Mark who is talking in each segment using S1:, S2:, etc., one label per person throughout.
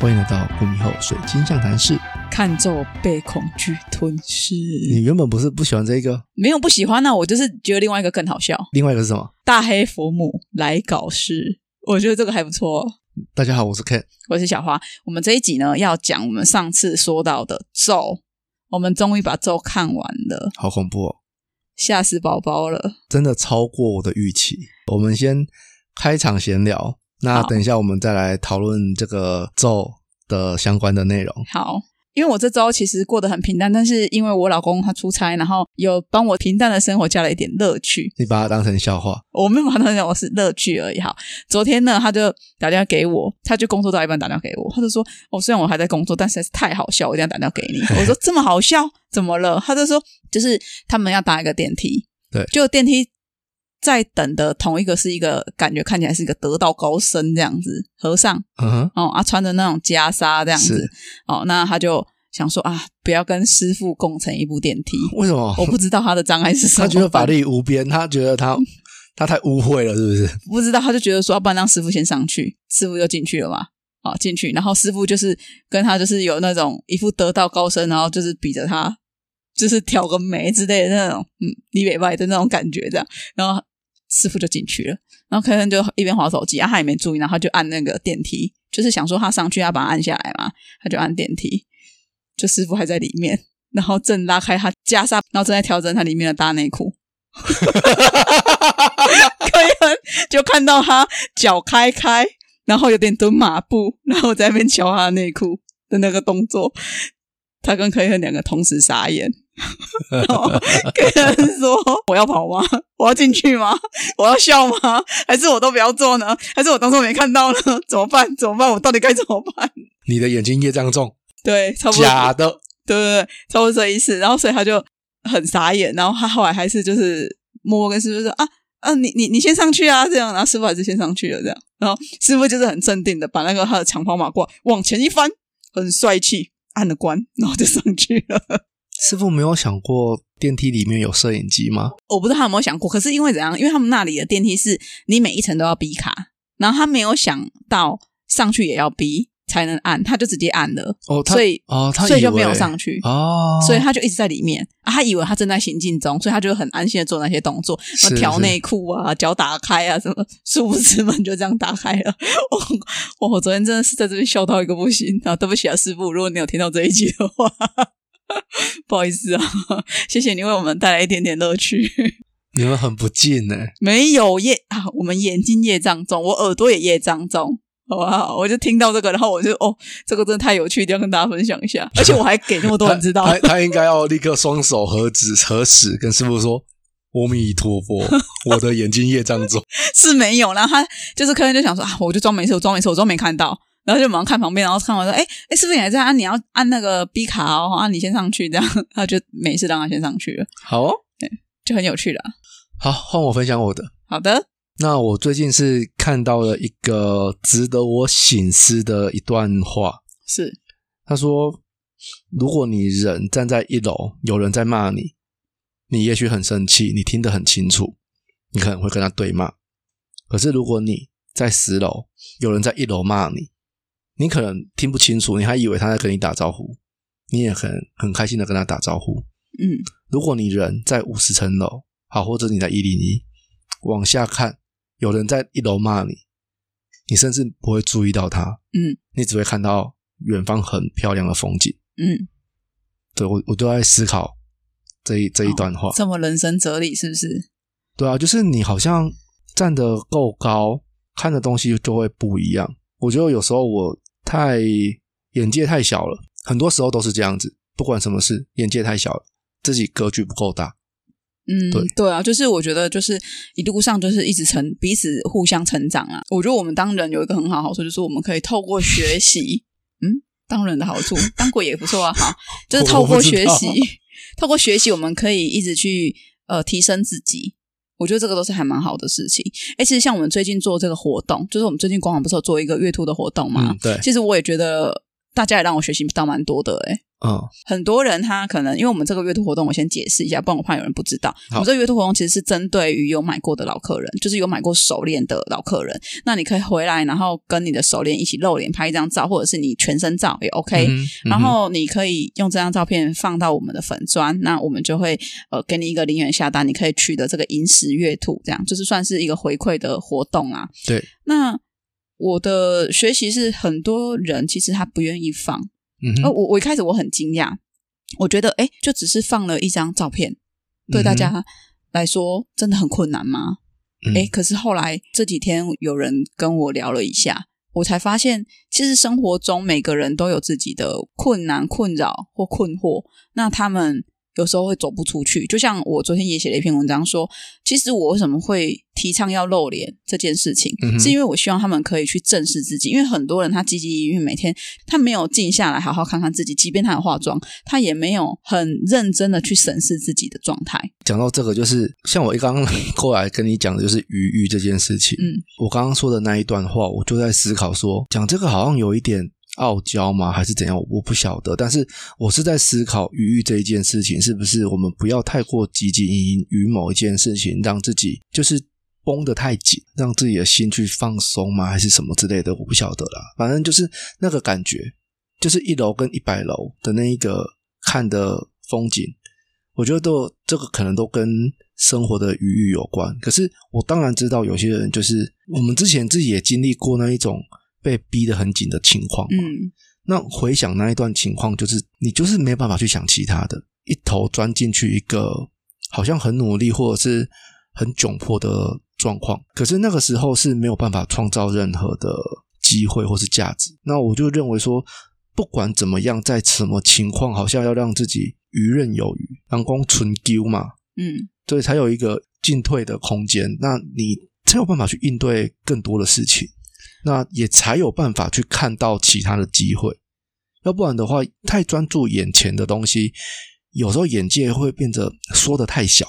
S1: 欢迎来到不迷后水晶象谈室。
S2: 看咒被恐惧吞噬。
S1: 你原本不是不喜欢这个，
S2: 没有不喜欢那、我就是觉得另外一个更好笑。
S1: 另外一个是什么？
S2: 大黑佛母来搞事，我觉得这个还不错。
S1: 大家好，我是 Ken。
S2: 我是小花，我们这一集呢要讲我们上次说到的咒，我们终于把咒看完了，
S1: 好恐怖哦，
S2: 吓死宝宝了。
S1: 真的超过我的预期。我们先开场闲聊，那等一下我们再来讨论这个咒的相关的内容。
S2: 好，因为我这周其实过得很平淡，但是因为我老公他出差，然后有帮我平淡的生活加了一点乐趣。
S1: 你把它当成笑话，
S2: 我没有把它当成我是乐趣而已。好，昨天呢，他就打电话给我，他就工作到一半打电话给我，他就说：“哦，虽然我还在工作，但实在是太好笑，我一定要打电话给你。”我说：“这么好笑，怎么了？”他就说：“就是他们要搭一个电梯，
S1: 对
S2: 就电梯在等的同一个是一个感觉看起来是一个得道高僧这样子，和尚哦啊，穿着那种袈裟这样子哦，那他就想说啊，不要跟师傅共乘一部电梯。
S1: 为什么？
S2: 我不知道他的障碍是什么，
S1: 他觉得法力无边，他觉得他 他太污秽了，是不是？
S2: 不知道，他就觉得说，要不然让师傅先上去，师傅就进去了嘛。啊，进去，然后师傅就是跟他就是有那种一副得道高僧，然后就是比着他，就是挑个眉之类的那种，嗯，李北外的那种感觉，这样，然后师傅就进去了，然后可能就一边划手机，啊，他也没注意，然后他就按那个电梯，就是想说他上去要把他按下来嘛，他就按电梯，就师傅还在里面，然后正拉开他袈裟，然后正在调整他里面的大内裤。可以很就看到他脚开开，然后有点蹲马步，然后在那边瞧他的内裤的那个动作，他跟柯以恒两个同时傻眼。然后柯恩说：“要跑吗？我要进去吗？我要笑吗？还是我都不要做呢？还是我当初没看到呢？怎么办？怎么办？我到底该怎么办
S1: 你的眼睛业障重，？”
S2: 对，差不多
S1: 假的。
S2: 对对对，差不多这意思。然后所以他就很傻眼，然后他后来还是就是默默跟师傅说啊啊，你你你先上去啊，这样。然后师傅还是先上去了，这样。然后师傅就是很镇定的把那个他的长袍马褂往前一翻，很帅气，按了关，然后就上去了。
S1: 师傅没有想过电梯里面有摄影机吗？
S2: 我不知道他有没有想过，可是因为怎样？因为他们那里的电梯是你每一层都要逼卡，然后他没有想到上去也要逼才能按，他就直接按了，
S1: 哦，他
S2: 所以
S1: 哦，他以
S2: 所以就没有上去。
S1: 哦，
S2: 所以他就一直在里面啊，他以为他正在行进中，所以他就很安心的做那些动作，什么调内裤啊、脚打开啊，什么，殊不知门就这样打开了。我我昨天真的是在这边笑到一个不行啊！对不起啊，师傅，如果你有听到这一集的话，不好意思啊，谢谢你为我们带来一点点乐趣。
S1: 你们很不敬呢。
S2: 没有业啊，我们眼睛业障重，我耳朵也业障重。好不好？我就听到这个，然后我就哦，这个真的太有趣，一定要跟大家分享一下。而且我还给那么多人知道，
S1: 他他 他应该要立刻双手合指合十，跟师傅说：“阿弥陀佛，我的眼睛业障重。
S2: 是没有，然后他就是客人就想说啊，我就装没事，我装没事，我装没看到，然后就马上看旁边，然后看完说，哎哎，师傅你还在啊？你要按那个 B 卡哦，啊，你先上去，这样 他就没事让他先上去了，”
S1: 好哦，
S2: 就很有趣了。
S1: 好，换我分享我的。
S2: 好的，
S1: 那我最近是看到了一个值得我醒思的一段话。
S2: 是
S1: 他说：“如果你人站在一楼，有人在骂你，你也许很生气，你听得很清楚，你可能会跟他对骂。可是如果你在十楼，有人在一楼骂你，你可能听不清楚，你还以为他在跟你打招呼，你也很很开心的跟他打招呼。
S2: 嗯
S1: 如果你人在五十层楼，好，或者你在一零一，往下看，有人在一楼骂你，你甚至不会注意到他，
S2: 嗯
S1: 你只会看到远方很漂亮的风景。
S2: 嗯，
S1: 对我，我都在思考这一这一段话。
S2: 这么人生哲理是不是？
S1: 对啊，就是你好像站得够高，看的东西就会不一样。我觉得有时候我太眼界太小了，很多时候都是这样子。不管什么事，眼界太小了，自己格局不够大。
S2: 嗯，
S1: 对
S2: 对啊，就是我觉得就是一路上就是一直成彼此互相成长啊。我觉得我们当人有一个很好好处，就是我们可以透过学习，嗯，当人的好处，当鬼也不错啊。哈，就是透过学习透过学习，我们可以一直去呃提升自己。我觉得这个都是还蛮好的事情。哎，其实像我们最近做这个活动，就是我们最近官网不是有做一个月兔的活动嘛？
S1: 嗯，对，
S2: 其实我也觉得大家也让我学习到蛮多的诶。
S1: 嗯
S2: 很多人他可能因为我们这个阅读活动，我先解释一下，不然我怕有人不知道。我们这个阅读活动其实是针对于有买过的老客人，就是有买过手链的老客人。那你可以回来，然后跟你的手链一起露脸拍一张照，或者是你全身照也 OK。然后你可以用这张照片放到我们的粉砖，那我们就会呃给你一个零元下单，你可以取得这个银石月兔，这样就是算是一个回馈的活动啊。
S1: 对，
S2: 那我的学习是很多人其实他不愿意放，呃，
S1: 嗯哼，
S2: 我我一开始我很惊讶，我觉得哎，诶就只是放了一张照片，对大家来说真的很困难吗？
S1: 嗯。
S2: 哎、可是后来这几天有人跟我聊了一下，我才发现，其实生活中每个人都有自己的困难、困扰或困惑，那他们有时候会走不出去。就像我昨天也写了一篇文章说，其实我为什么会提倡要露脸这件事情，
S1: 嗯
S2: 是因为我希望他们可以去正视自己，因为很多人他积极营营，每天他没有静下来好好看看自己，即便他有化妆，他也没有很认真的去审视自己的状态。
S1: 讲到这个，就是像我刚刚过来跟你讲的，就是余欲这件事情。
S2: 嗯，
S1: 我刚刚说的那一段话，我就在思考说，讲这个好像有一点傲娇吗，还是怎样？我不晓得。但是我是在思考余欲这一件事情，是不是我们不要太过汲汲营营于某一件事情，让自己就是绷得太紧，让自己的心去放松吗？还是什么之类的？我不晓得啦。反正就是那个感觉，就是一楼跟一百楼的那一个看的风景，我觉得都这个可能都跟生活的余裕有关。可是我当然知道有些人就是我们之前自己也经历过那一种被逼得很紧的情况嘛。
S2: 嗯
S1: 那回想那一段情况，就是你就是没有办法去想其他的，一头钻进去一个好像很努力或者是很窘迫的状况。可是那个时候是没有办法创造任何的机会或是价值。那我就认为说，不管怎么样，在什么情况，好像要让自己游刃有余，阳光纯丢嘛，
S2: 嗯
S1: 所以才有一个进退的空间。那你才有办法去应对更多的事情，那也才有办法去看到其他的机会。要不然的话，太专注眼前的东西，有时候眼界会变得缩得太小，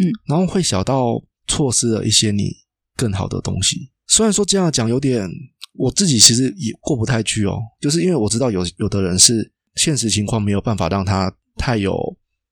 S2: 嗯，
S1: 然后会小到错失了一些你更好的东西。虽然说这样讲有点，我自己其实也过不太去哦，就是因为我知道有有的人是现实情况没有办法让他太有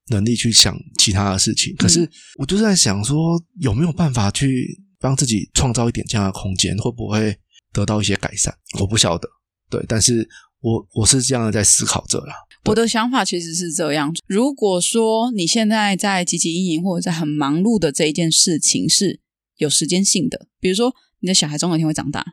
S1: 能力去想其他的事情，可是我就是在想说，有没有办法去帮自己创造一点这样的空间，会不会得到一些改善？我不晓得，对，但是我我是这样的在思考着啦。
S2: 我的想法其实是这样：如果说你现在在汲汲营营或者在很忙碌的这一件事情是有时间性的，比如说你的小孩总有一天会长大，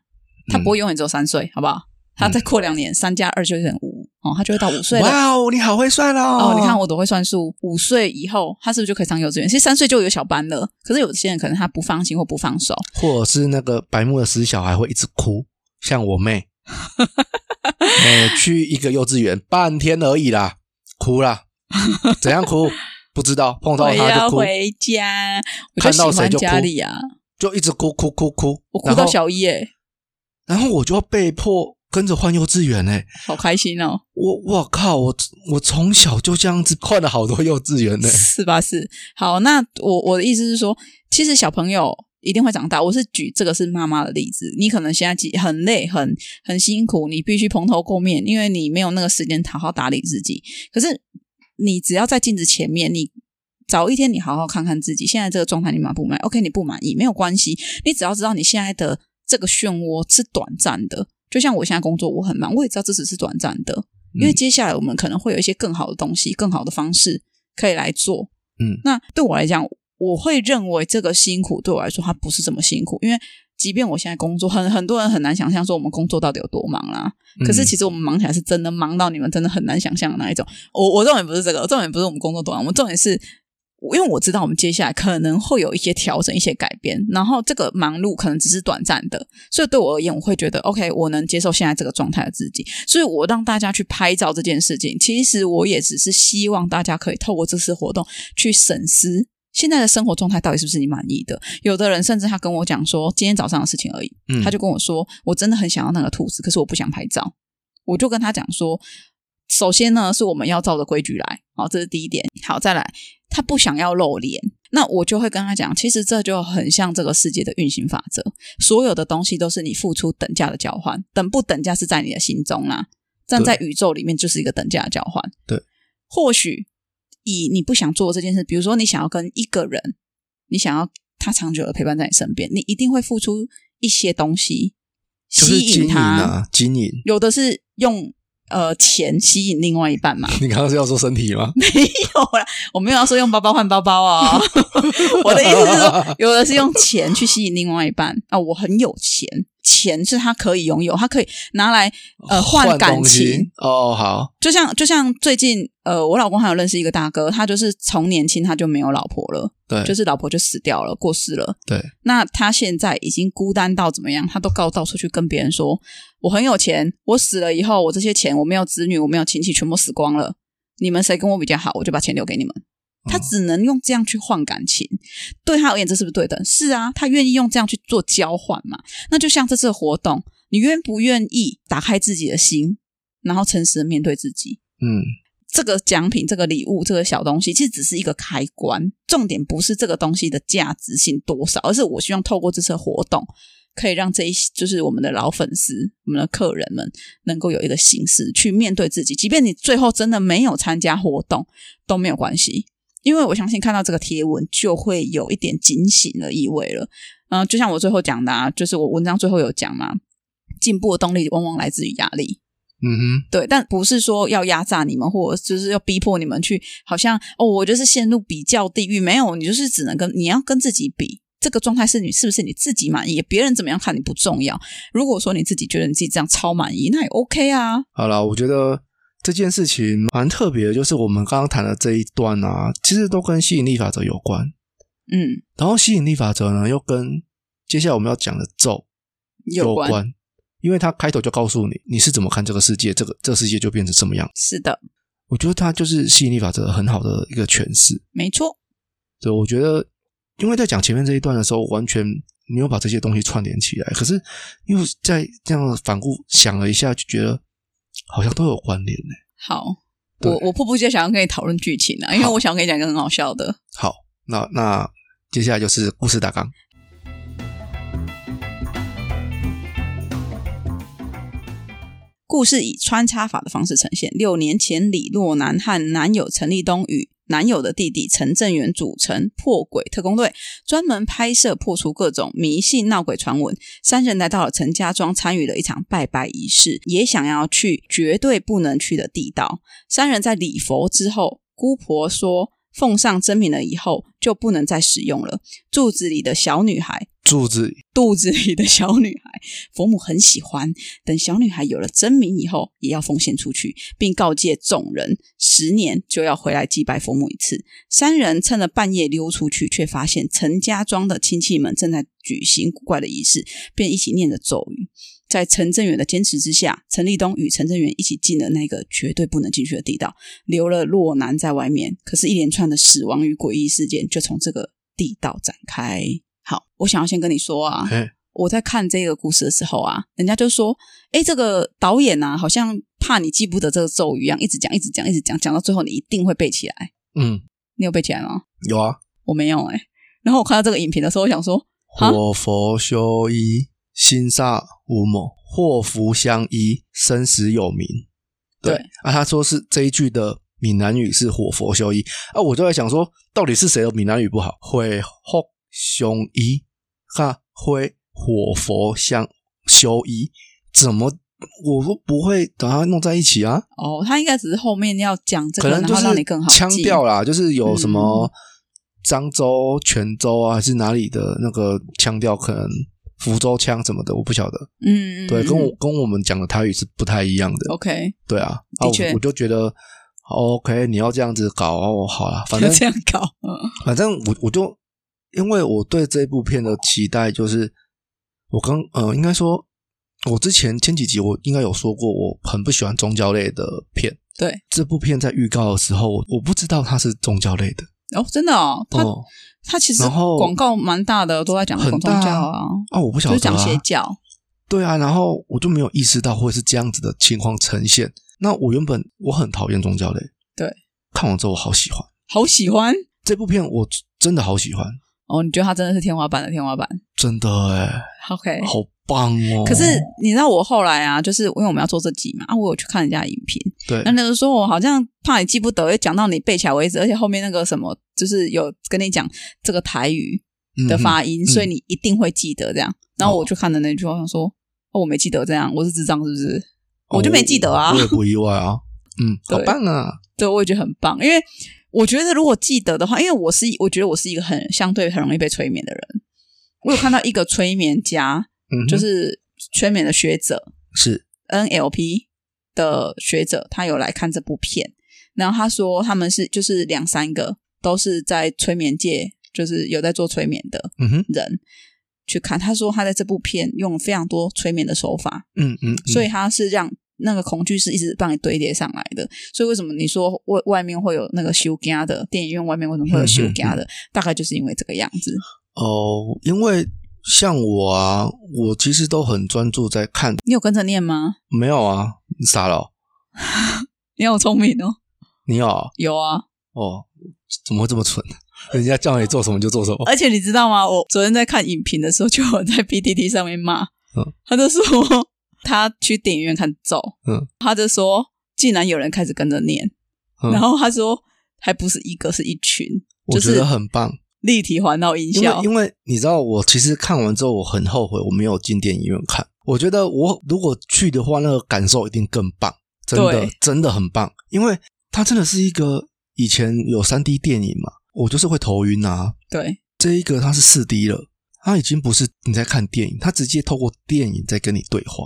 S2: 他不会永远只有三岁，好不好？他再过两年，三加二就等于五哦，他就会到五岁了。
S1: 哇哦，你好会算
S2: 哦，
S1: 哦！
S2: 你看我都会算数，五岁以后他是不是就可以上幼稚园？其实三岁就有小班了，可是有些人可能他不放心或不放手，
S1: 或者是那个白目的死小孩会一直哭，像我妹，每去一个幼稚园半天而已啦，哭啦，怎样哭？不知道，碰到
S2: 我
S1: 他就哭，
S2: 要回家，我就
S1: 看
S2: 喜欢
S1: 到谁就哭。
S2: 家里啊，
S1: 就一直哭哭哭哭，
S2: 我哭到小一诶，
S1: 然后我就要被迫跟着换幼稚园呢、
S2: 好开心哦，
S1: 我我靠，我我从小就这样子换了好多幼稚园呢、
S2: 是吧？是好，那我我的意思是说，其实小朋友一定会长大。我是举这个是妈妈的例子，你可能现在几很累、很很辛苦，你必须蓬头垢面，因为你没有那个时间好好打理自己。可是你只要在镜子前面，你早一天你好好看看自己现在这个状态，你满不满意？OK，你不满意没有关系，你只要知道你现在的这个漩涡是短暂的。就像我现在工作，我很忙，我也知道这只是短暂的，因为接下来我们可能会有一些更好的东西、更好的方式可以来做。
S1: 嗯，
S2: 那对我来讲，我会认为这个辛苦对我来说，它不是这么辛苦，因为即便我现在工作，很很多人很难想象说我们工作到底有多忙啦。可是其实我们忙起来是真的忙到你们真的很难想象的那一种。我我重点不是这个，重点不是我们工作多忙，我们重点是。因为我知道我们接下来可能会有一些调整、一些改变，然后这个忙碌可能只是短暂的，所以对我而言，我会觉得 OK，我能接受现在这个状态的自己。所以我让大家去拍照这件事情，其实我也只是希望大家可以透过这次活动去审视现在的生活状态到底是不是你满意的。有的人甚至他跟我讲说，今天早上的事情而已，
S1: 嗯
S2: 他就跟我说，我真的很想要那个兔子，可是我不想拍照。我就跟他讲说，首先呢，是我们要照着规矩来，好，这是第一点。好，再来，他不想要露脸，那我就会跟他讲，其实这就很像这个世界的运行法则，所有的东西都是你付出等价的交换，等不等价是在你的心中啦。站在宇宙里面就是一个等价的交换。
S1: 对，
S2: 或许以你不想做这件事，比如说你想要跟一个人，你想要他长久的陪伴在你身边，你一定会付出一些东西
S1: 就是经营
S2: 吸引他。
S1: 啊，经营。
S2: 有的是用呃钱吸引另外一半嘛，
S1: 你刚刚是要说身体吗？
S2: 没有啦，我没有要说用包包换包包啊、我的意思是说，有的是用钱去吸引另外一半啊、我很有钱，钱是他可以拥有，他可以拿来呃换感情。
S1: 哦，好，
S2: 就像就像最近呃，我老公还有认识一个大哥，他就是从年轻他就没有老婆了，
S1: 对，
S2: 就是老婆就死掉了，过世了。
S1: 对，
S2: 那他现在已经孤单到怎么样？他都告到处去跟别人说，我很有钱，我死了以后，我这些钱我没有子女，我没有亲戚，全部死光了。你们谁跟我比较好，我就把钱留给你们。他只能用这样去换感情，对他而言，这是不是对等？是啊，他愿意用这样去做交换嘛？那就像这次活动，你愿不愿意打开自己的心，然后诚实的面对自己？
S1: 嗯，
S2: 这个奖品、这个礼物、这个小东西，其实只是一个开关，重点不是这个东西的价值性多少，而是我希望透过这次活动，可以让这一就是我们的老粉丝、我们的客人们，能够有一个形式去面对自己，即便你最后真的没有参加活动都没有关系，因为我相信看到这个贴文就会有一点警醒的意味了。嗯、就像我最后讲的啊，就是我文章最后有讲嘛，进步的动力往往来自于压力。
S1: 嗯哼，
S2: 对，但不是说要压榨你们，或者就是要逼迫你们去，好像哦，我就是陷入比较地狱。没有，你就是只能跟你要跟自己比，这个状态是你是不是你自己满意？别人怎么样看你不重要。如果说你自己觉得你自己这样超满意，那也 OK 啊。
S1: 好了，我觉得这件事情蛮特别的，就是我们刚刚谈的这一段啊，其实都跟吸引力法则有关。
S2: 嗯，
S1: 然后吸引力法则呢，又跟接下来我们要讲的咒
S2: 有关
S1: 关，因为它开头就告诉你你是怎么看这个世界，这个这个世界就变成什么样。
S2: 是的，
S1: 我觉得它就是吸引力法则很好的一个诠释。
S2: 没错。
S1: 对，我觉得因为在讲前面这一段的时候，完全没有把这些东西串联起来。可是因为在这样反复想了一下，就觉得好像都有关联呢。
S2: 好，我我迫不及待想要跟你讨论剧情啊，因为我想跟你讲一个很好笑的。
S1: 好，那那接下来就是故事大纲。
S2: 故事以穿插法的方式呈现。六年前，李若男和男友陈立东与男友的弟弟陈正元组成破鬼特工队，专门拍摄破除各种迷信闹鬼传闻。三人来到了陈家庄，参与了一场拜拜仪式，也想要去绝对不能去的地道。三人在礼佛之后，姑婆说奉上真名了以后就不能再使用了。柱子里的小女孩
S1: 肚子
S2: 肚子里的小女孩，佛母很喜欢。等小女孩有了真名以后，也要奉献出去，并告诫众人，十年就要回来祭拜佛母一次。三人趁着半夜溜出去，却发现陈家庄的亲戚们正在举行古怪的仪式，便一起念着咒语。在陈正远的坚持之下，陈立东与陈正远一起进了那个绝对不能进去的地道，留了洛南在外面。可是，一连串的死亡与诡异事件就从这个地道展开。好，我想要先跟你说啊，
S1: 哎，
S2: 我在看这个故事的时候啊，人家就说：“哎，这个导演啊，好像怕你记不得这个咒语一样，一直讲，一直讲，一直讲，讲到最后你一定会背起来。
S1: 嗯，
S2: 你有背起来吗？
S1: 有啊。
S2: 我没有哎、然后我看到这个影评的时候，我想说，啊
S1: 祸福修一，心煞无谋；祸福相依，生死有名。对
S2: 对
S1: 啊，他说是这一句的闽南语是火佛修一啊，我就在想说，到底是谁的闽南语不好？会福相依，哈灰火佛相修一，怎么我都不会把它弄在一起啊？
S2: 哦，他应该只是后面要讲这个，然后
S1: 可能就是
S2: 让你更好
S1: 腔调啦，就是有什么
S2: 嗯
S1: 漳州、泉州啊，还是哪里的那个腔调，可能福州腔什么的，我不晓得。
S2: 嗯，嗯
S1: 对，
S2: 嗯
S1: 跟我跟我们讲的台语是不太一样的。
S2: OK，
S1: 对啊，啊
S2: 的确
S1: 我我就觉得哦 OK，你要这样子搞哦，好了，反正
S2: 这样搞，嗯
S1: 反正我我就因为我对这部片的期待就是，我刚呃，应该说，我之前前几集我应该有说过，我很不喜欢宗教类的片。
S2: 对，
S1: 这部片在预告的时候，我我不知道它是宗教类的。
S2: 哦，真的哦，它
S1: 哦
S2: 他其实广告蛮大的，都在讲
S1: 很
S2: 宗教啊，
S1: 啊，我不晓得、
S2: 就是讲
S1: 啊、
S2: 邪教，
S1: 对啊，然后我就没有意识到会是这样子的情况呈现。那我原本我很讨厌宗教类，
S2: 对，
S1: 看完之后我好喜欢。
S2: 好喜欢。
S1: 这部片，我真的好喜欢，
S2: 哦，你觉得他真的是天花板的天花板
S1: 真的哎
S2: ，？OK，
S1: 好棒哦！
S2: 可是你知道我后来啊，就是因为我们要做这集嘛，啊，我有去看人家的影评，
S1: 对
S2: 那，那个说我好像怕你记不得，会讲到你背起来为止，而且后面那个什么，就是有跟你讲这个台语的发音，
S1: 嗯
S2: 所以你一定会记得这样。然后我就看的那句话，我想说，哦，我没记得这样，我是智障是不是？我就没记得啊
S1: 哦我，也不意外啊。嗯，好棒啊！
S2: 对，我也觉得很棒，因为我觉得如果记得的话，因为我是我觉得我是一个很相对很容易被催眠的人。我有看到一个催眠家，
S1: 嗯，
S2: 就是催眠的学者
S1: 是。
S2: NLP 的学者，他有来看这部片，然后他说他们是就是两三个都是在催眠界，就是有在做催眠的人去看。他说他在这部片用了非常多催眠的手法，
S1: 嗯嗯，嗯。
S2: 所以他是让那个恐惧是一直帮你堆叠上来的。所以为什么你说外外面会有那个修家的电影院外面为什么会有修家的？大概就是因为这个样子。
S1: 哦，因为像我啊，我其实都很专注在看，
S2: 你有跟着念吗？
S1: 没有啊，你傻了哦，
S2: 你好聪明哦，
S1: 你有啊
S2: 有啊。
S1: 哦，怎么会这么蠢？人家叫你做什么就做什么。
S2: 而且你知道吗？我昨天在看影评的时候，就有在 PTT 上面骂，
S1: 嗯
S2: 他就说他去电影院看咒，
S1: 嗯，
S2: 他就说竟然有人开始跟着念，
S1: 嗯。
S2: 然后他说还不是一个，是一群，就是
S1: 我觉得很棒，
S2: 立体环绕音
S1: 因
S2: 效
S1: 为，因为你知道，我其实看完之后，我很后悔我没有进电影院看。我觉得我如果去的话，那个感受一定更棒，真的真的很棒，因为它真的是一个以前有三 D 电影嘛，我就是会头晕啊。
S2: 对。
S1: 这一个它是四 D 了，它已经不是你在看电影，它直接透过电影在跟你对话。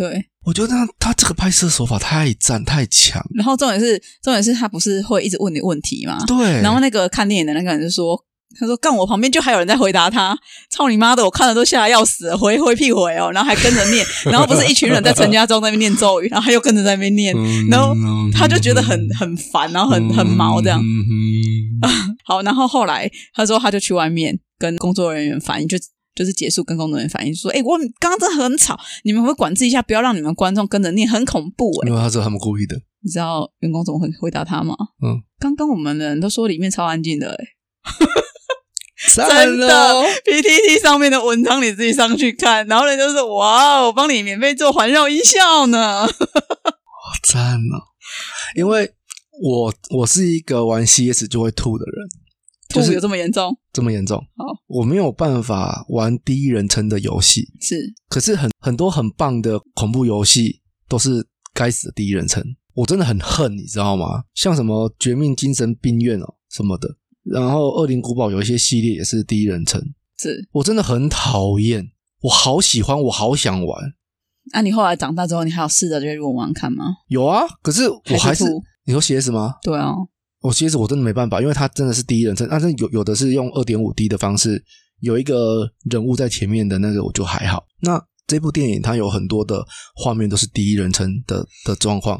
S2: 对。
S1: 我觉得他他这个拍摄手法太赞太强，
S2: 然后重点是重点是他不是会一直问你问题吗？
S1: 对，
S2: 然后那个看电影的那个人就说。他说：“干我旁边就还有人在回答他，操你妈的！我看了都吓得要死了，回回屁回哦，然后还跟着念，然后不是一群人在陈家庄那边念咒语，然后他又跟着在那边念，
S1: 嗯
S2: 然后他就觉得很很烦，然后很很毛这样。
S1: 嗯
S2: 好，然后后来他说他就去外面跟工作人员反映，就就是结束跟工作人员反映说，哎、我刚刚真的很吵，你们会管制一下，不要让你们观众跟着念，很恐怖哎、
S1: 因为他是他们故意的，
S2: 你知道员工怎么会回答他吗？
S1: 嗯，
S2: 刚刚我们的人都说里面超安静的、欸，
S1: 赞
S2: 真的
S1: 哦
S2: ，PTT 上面的文章你自己上去看，然后人就说哇，我帮你免费做环绕音效呢。
S1: 赞哦！因为我我是一个玩 CS 就会吐的人，就是
S2: 有这么严重？
S1: 这么严重。
S2: 好，
S1: 我没有办法玩第一人称的游戏，
S2: 是
S1: 可是很很多很棒的恐怖游戏都是该死的第一人称，我真的很恨，你知道吗？像什么《绝命精神病院》哦什么的，然后《恶灵古堡》有一些系列也是第一人称，
S2: 是。
S1: 我真的很讨厌。我好喜欢，我好想玩，
S2: 那、你后来长大之后，你还有试着去玩玩看吗？
S1: 有啊，可是我还是你说 CS 吗？
S2: 对啊，
S1: 我其实我真的没办法，因为他真的是第一人称，但是有有的是用二点五 D 的方式，有一个人物在前面的那个我就还好。那这部电影它有很多的画面都是第一人称的的状况，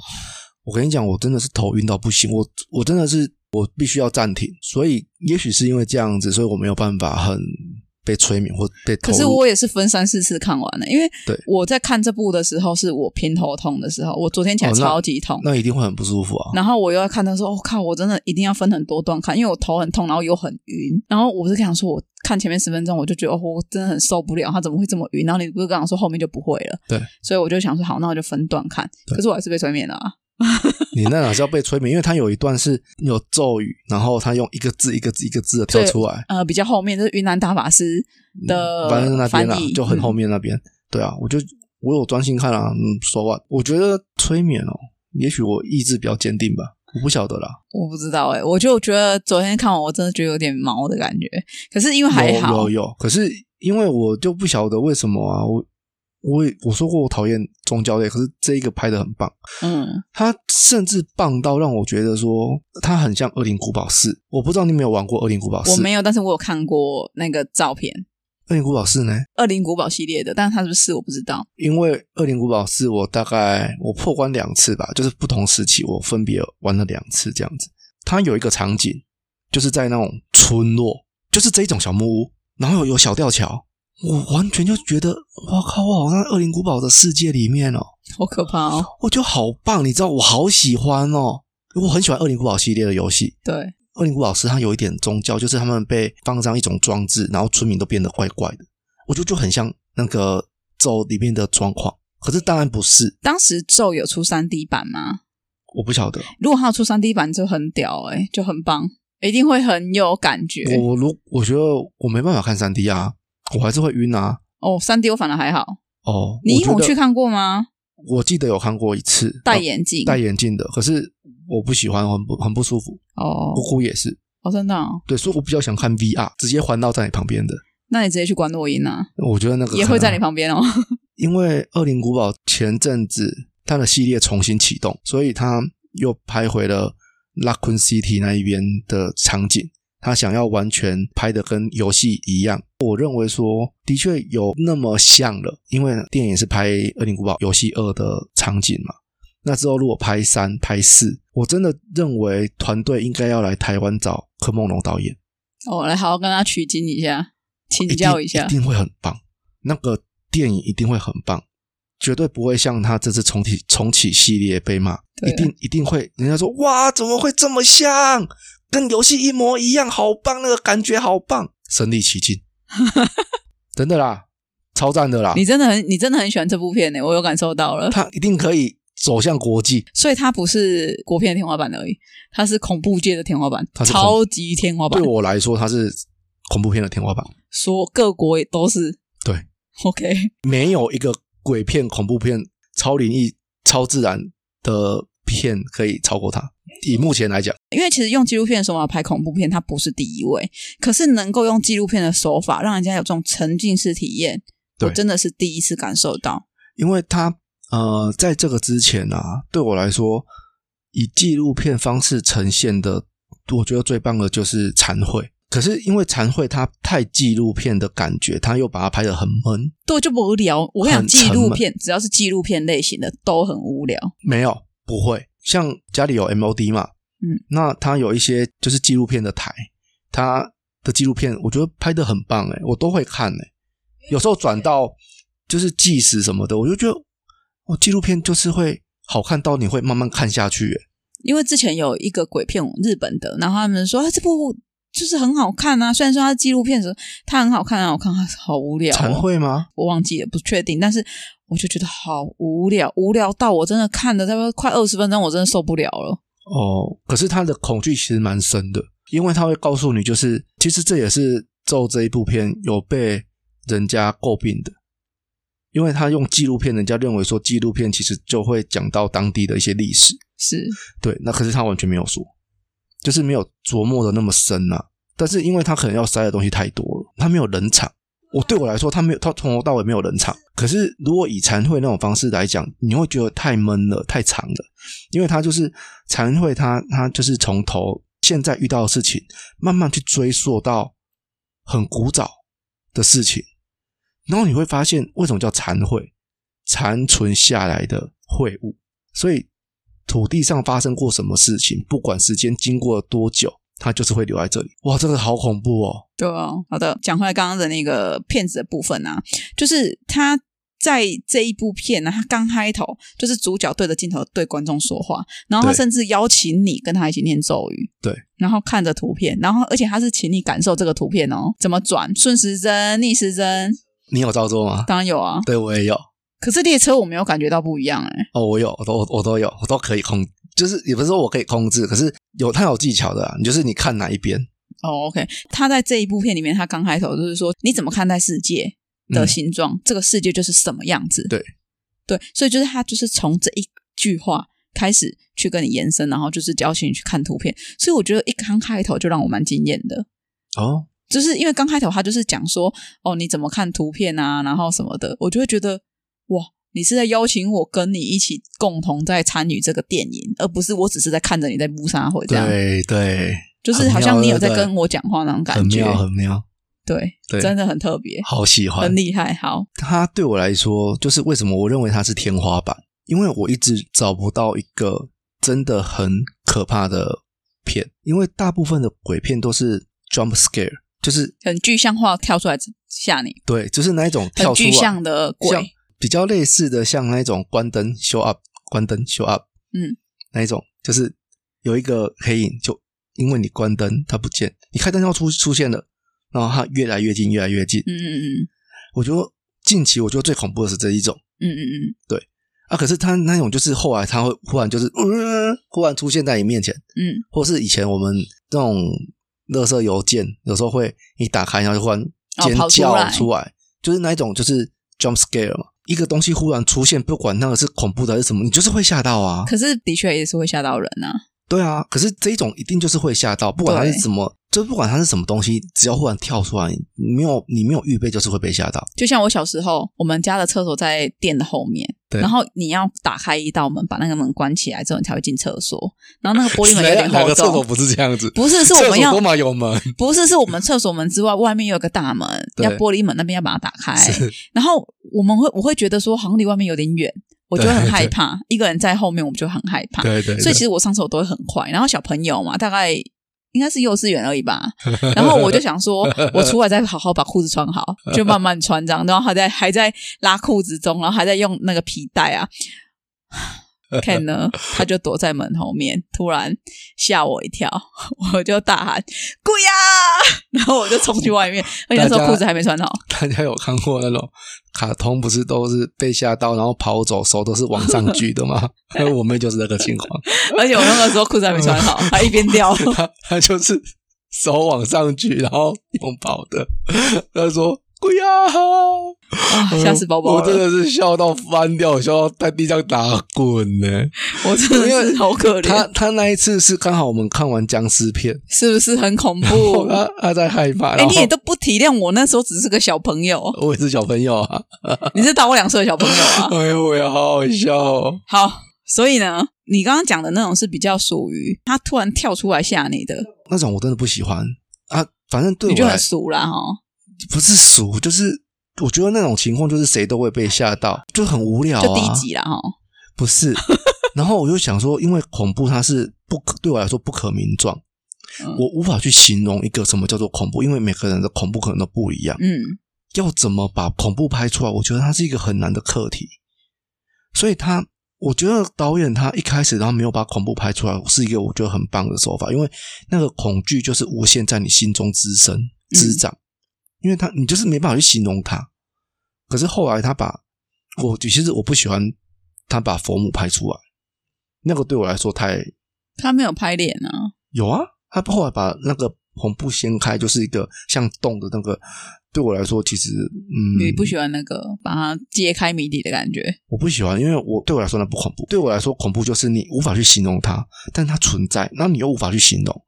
S1: 我跟你讲，我真的是头晕到不行，我我真的是我必须要暂停，所以也许是因为这样子，所以我没有办法很被催眠或被。
S2: 可是我也是分三四次看完的，因为
S1: 对
S2: 我在看这部的时候是我偏头痛的时候，我昨天起来超级痛。
S1: 那一定会很不舒服啊。
S2: 然后我又要看的时候，我、靠，我真的一定要分很多段看，因为我头很痛，然后又很晕。然后我不是跟你说，我看前面十分钟，我就觉得哦，我真的很受不了，他怎么会这么晕？然后你不是跟我讲说后面就不会了，
S1: 对，
S2: 所以我就想说，好，那我就分段看。可是我还是被催眠了啊。
S1: 你那哪是要被催眠？因为他有一段是有咒语，然后他用一个字一个字一个字的跳出来，
S2: 呃，比较后面就是云南大法师的
S1: 反正那边啦
S2: 翻译，
S1: 就很后
S2: 嗯
S1: 面那边。对啊，我就我有专心看啊，嗯，说完，我觉得催眠哦，也许我意志比较坚定吧，我不晓得啦。
S2: 我不知道哎、我就觉得昨天看完，我真的觉得有点毛的感觉。可是因为还
S1: 有
S2: 好
S1: 有，有，可是因为我就不晓得为什么啊，我我也我说过我讨厌宗教类，可是这一个拍的很棒，
S2: 嗯，
S1: 它甚至棒到让我觉得说它很像《恶灵古堡四》，我不知道你有没有玩过《恶灵古堡四》？
S2: 我没有，但是我有看过那个照片，《
S1: 恶灵古堡四》呢？
S2: 《恶灵古堡》系列的，但是它是不是我不知道。
S1: 因为《恶灵古堡四》，我大概我破关两次吧，就是不同时期我分别玩了两次这样子。它有一个场景，就是在那种村落，就是这种小木屋，然后有有小吊桥，我完全就觉得，哇靠，我好像在《恶灵古堡》的世界里面哦，
S2: 好可怕哦！
S1: 我觉得好棒，你知道，我好喜欢哦，我很喜欢《恶灵古堡》系列的游戏。
S2: 对，《
S1: 恶灵古堡》是它有一点宗教，就是他们被放上一种装置，然后村民都变得怪怪的，我觉得就很像那个咒里面的状况。可是当然不是，
S2: 当时咒有出三 D 版吗？
S1: 我不晓得。
S2: 如果他有出三 D 版，就很屌哎、就很棒，一定会很有感觉。
S1: 我如我觉得我没办法看三 D 啊，我还是会晕啊。
S2: 哦，三 D 我反而还好。
S1: 哦，
S2: 你有去看过吗？
S1: 我记得有看过一次，
S2: 戴
S1: 呃
S2: 眼镜。
S1: 戴眼镜的，可是我不喜欢，很不很不舒服。
S2: 哦
S1: 姑姑也是，
S2: 哦，真的、哦？
S1: 对，所以我比较想看 VR，直接环绕在你旁边的。
S2: 那你直接去关洛音啊，
S1: 我觉得那个
S2: 也会在你
S1: 旁，
S2: 旁边哦。
S1: 因为《恶灵古堡》前阵子它的系列重新启动，所以它又拍回了 Raccoon City 那一边的场景。他想要完全拍的跟游戏一样，我认为说的确有那么像了，因为电影是拍《恶灵古堡》游戏二的场景嘛。那之后如果拍三、拍四，我真的认为团队应该要来台湾找柯梦龙导演，
S2: 哦，来好好跟他取经一下，请教一下
S1: 一。定会很棒。那个电影一定会很棒，绝对不会像他这次重启重启系列被骂，一定一定会，人家说哇，怎么会这么像，跟游戏一模一样，好棒，那个感觉好棒，身临其境，真的啦，超赞的啦，
S2: 你真的很，你真的很喜欢这部片呢，我有感受到了。
S1: 他一定可以走向国际，
S2: 所以它不是国片的天花板而已，它是恐怖界的天花板
S1: 它，是
S2: 超级天花板。
S1: 对。我来说，它是恐怖片的天花板，
S2: 说各国也都是。
S1: 对
S2: ，OK，
S1: 没有一个鬼片、恐怖片、超灵异、超自然的片可以超过它。以目前来讲，
S2: 因为其实用纪录片的手法拍恐怖片，它不是第一位，可是能够用纪录片的手法让人家有这种沉浸式体验，我真的是第一次感受到。
S1: 因为它呃，在这个之前啊，对我来说，以纪录片方式呈现的，我觉得最棒的就是禅会。可是因为残会它太纪录片的感觉，它又把它拍得很闷，
S2: 对，就不无聊。我跟你讲，纪录片只要是纪录片类型的都很无聊。
S1: 没有不会。像家里有 MOD 嘛，
S2: 嗯，
S1: 那他有一些就是纪录片的台，他的纪录片我觉得拍的很棒诶，我都会看诶。有时候转到就是纪实什么的，我就觉得哦，纪录片就是会好看到你会慢慢看下去诶。
S2: 因为之前有一个鬼片，日本的，然后他们说、啊、这部就是很好看啊。虽然说它是纪录片时候，它很好看，啊，我看，它好无聊、
S1: 禅
S2: 哦。
S1: 会吗？
S2: 我忘记了，不确定，但是我就觉得好无聊，无聊到我真的看了差不多快二十分钟，我真的受不了了。
S1: 哦，可是他的恐惧其实蛮深的，因为他会告诉你，就是其实这也是咒这一部片有被人家诟病的，因为他用纪录片，人家认为说纪录片其实就会讲到当地的一些历史，
S2: 是，
S1: 对，那可是他完全没有说，就是没有琢磨的那么深呐、但是因为他可能要塞的东西太多了，他没有冷场。我对我来说，他没有，他从头到尾没有冷场。可是如果以禅会那种方式来讲，你会觉得太闷了，太长了，因为他就是禅会他，他就是从头现在遇到的事情，慢慢去追溯到很古早的事情，然后你会发现为什么叫禅会，残存下来的秽物，所以土地上发生过什么事情，不管时间经过了多久，它就是会留在这里。哇，真的好恐怖哦！
S2: 对哦。好的，讲回来刚刚的那个骗子的部分啊，就是他在这一部片呢、他刚开头就是主角对着镜头对观众说话，然后他甚至邀请你跟他一起念咒语，
S1: 对，
S2: 然后看着图片，然后而且他是请你感受这个图片哦，怎么转顺时针、逆时针，
S1: 你有照做吗？
S2: 当然有啊。
S1: 对我也有
S2: 可是列车我没有感觉到不一样哎、
S1: 哦，我有，我都我都有，我都可以控，就是也不是说我可以控制，可是有它有技巧的啊。你就是你看哪一边，
S2: 哦，OK，他在这一部片里面，他刚开头就是说，你怎么看待世界的
S1: 嗯
S2: 形状？这个世界就是什么样子？
S1: 对
S2: 对，所以就是他就是从这一句话开始去跟你延伸，然后就是邀请你去看图片。所以我觉得一刚开头就让我蛮惊艳的，
S1: 哦，
S2: 就是因为刚开头他就是讲说，哦，你怎么看图片啊，然后什么的，我就会觉得哇。你是在邀请我跟你一起共同在参与这个电影，而不是我只是在看着你在布沙会这样，
S1: 对对，
S2: 就是好像你有在跟我讲话那种感觉
S1: 很
S2: 觉。
S1: 妙很妙，
S2: 对，
S1: 对
S2: 真的很特别，
S1: 好喜欢
S2: 很。厉害。好，
S1: 它对我来说，就是为什么我认为它是天花板，因为我一直找不到一个真的很可怕的片，因为大部分的鬼片都是 jump scare，就是
S2: 很具象化跳出来吓你，
S1: 对，就是那一种
S2: 很
S1: 跳出来
S2: 具象的鬼。
S1: 比较类似的，像那种关灯 show up，关灯 show up，
S2: 嗯，
S1: 那一种就是有一个黑影，就因为你关灯它不见，你开灯要出出现了，然后它越来越近，越来越近。
S2: 嗯嗯嗯，
S1: 我觉得近期我觉得最恐怖的是这一种。
S2: 嗯嗯嗯。
S1: 啊，可是他那种就是后来他会忽然就是嗯，忽然出现在你面前，
S2: 嗯，
S1: 或是以前我们这种垃圾邮件，有时候会一打开，然后就忽然尖叫
S2: 来
S1: 出来，就是那一种就是 jump scare 嘛，一个东西忽然出现，不管那个是恐怖的还是什么，你就是会吓到啊。
S2: 可是的确也是会吓到人啊。
S1: 对啊，可是这一种一定就是会吓到，不管它是什么，就不管它是什么东西，只要忽然跳出来，你没有你没有预备，就是会被吓到。
S2: 就像我小时候，我们家的厕所在店的后面，
S1: 对
S2: 然后你要打开一道门，把那个门关起来之后，你才会进厕所。然后那个玻璃门 有点厚
S1: 厕所，不是这样子？
S2: 不是是我们要
S1: 厕所都嘛有门，
S2: 不是是我们厕所门之外，外面有个大门，
S1: 对
S2: 要玻璃门那边要把它打开。然后我们会我会觉得说，好像离外面有点远，我就会很害怕。一个人在后面，我们就很害怕。
S1: 对对对，
S2: 所以其实我上厕所都会很快。然后小朋友嘛，大概应该是幼稚园而已吧。然后我就想说，我出来再好好把裤子穿好，就慢慢穿这样。然后还在还在拉裤子中，然后还在用那个皮带啊。Ken 呢，他就躲在门后面，突然吓我一跳，我就大喊“鬼呀”，然后我就冲去外面，而且那时候裤子还没穿好。
S1: 大家有看过那种卡通，不是都是被吓到，然后跑走，手都是往上举的吗？我妹就是那个情况，
S2: 而且我那个时候裤子还没穿好，还一边掉。
S1: 她她就是手往上举，然后用跑的。她说：“鬼呀！”
S2: 啊，吓死宝宝
S1: 我真！的是笑到翻掉，笑到在地上打滚呢。
S2: 我真的是好可
S1: 他
S2: 怜，
S1: 他他那一次是刚好我们看完僵尸片，
S2: 是不是很恐怖？
S1: 他他在害怕，
S2: 你也都不体谅我，那时候只是个小朋友，
S1: 我也是小朋友啊，
S2: 你是大我两岁的小朋友啊。
S1: 哎呦，我也好好笑哦。
S2: 好，所以呢，你刚刚讲的那种是比较属于他突然跳出来吓你的，
S1: 那种我真的不喜欢啊。反正对我来
S2: 你就很俗啦哈。
S1: 不是俗，就是我觉得那种情况就是谁都会被吓到，就很无聊、啊，
S2: 就低级了哈。
S1: 不是。然后我就想说，因为恐怖它是不可对我来说不可名状，
S2: 嗯
S1: 我无法去形容一个什么叫做恐怖，因为每个人的恐怖可能都不一样。
S2: 嗯，
S1: 要怎么把恐怖拍出来？我觉得它是一个很难的课题。所以他，我觉得导演他一开始然后没有把恐怖拍出来，是一个我觉得很棒的手法，因为那个恐惧就是无限在你心中滋生滋长，因为他你就是没办法去形容他。可是后来他把我其实我不喜欢他把佛母拍出来，那个对我来说太
S2: 他没有拍脸啊。
S1: 有啊，他后来把那个红布掀开，就是一个像洞的那个，对我来说其实嗯，
S2: 你不喜欢那个把它揭开谜底的感觉，
S1: 我不喜欢，因为我对我来说那不恐怖。对我来说，恐怖就是你无法去形容它，但它存在，那你又无法去形容。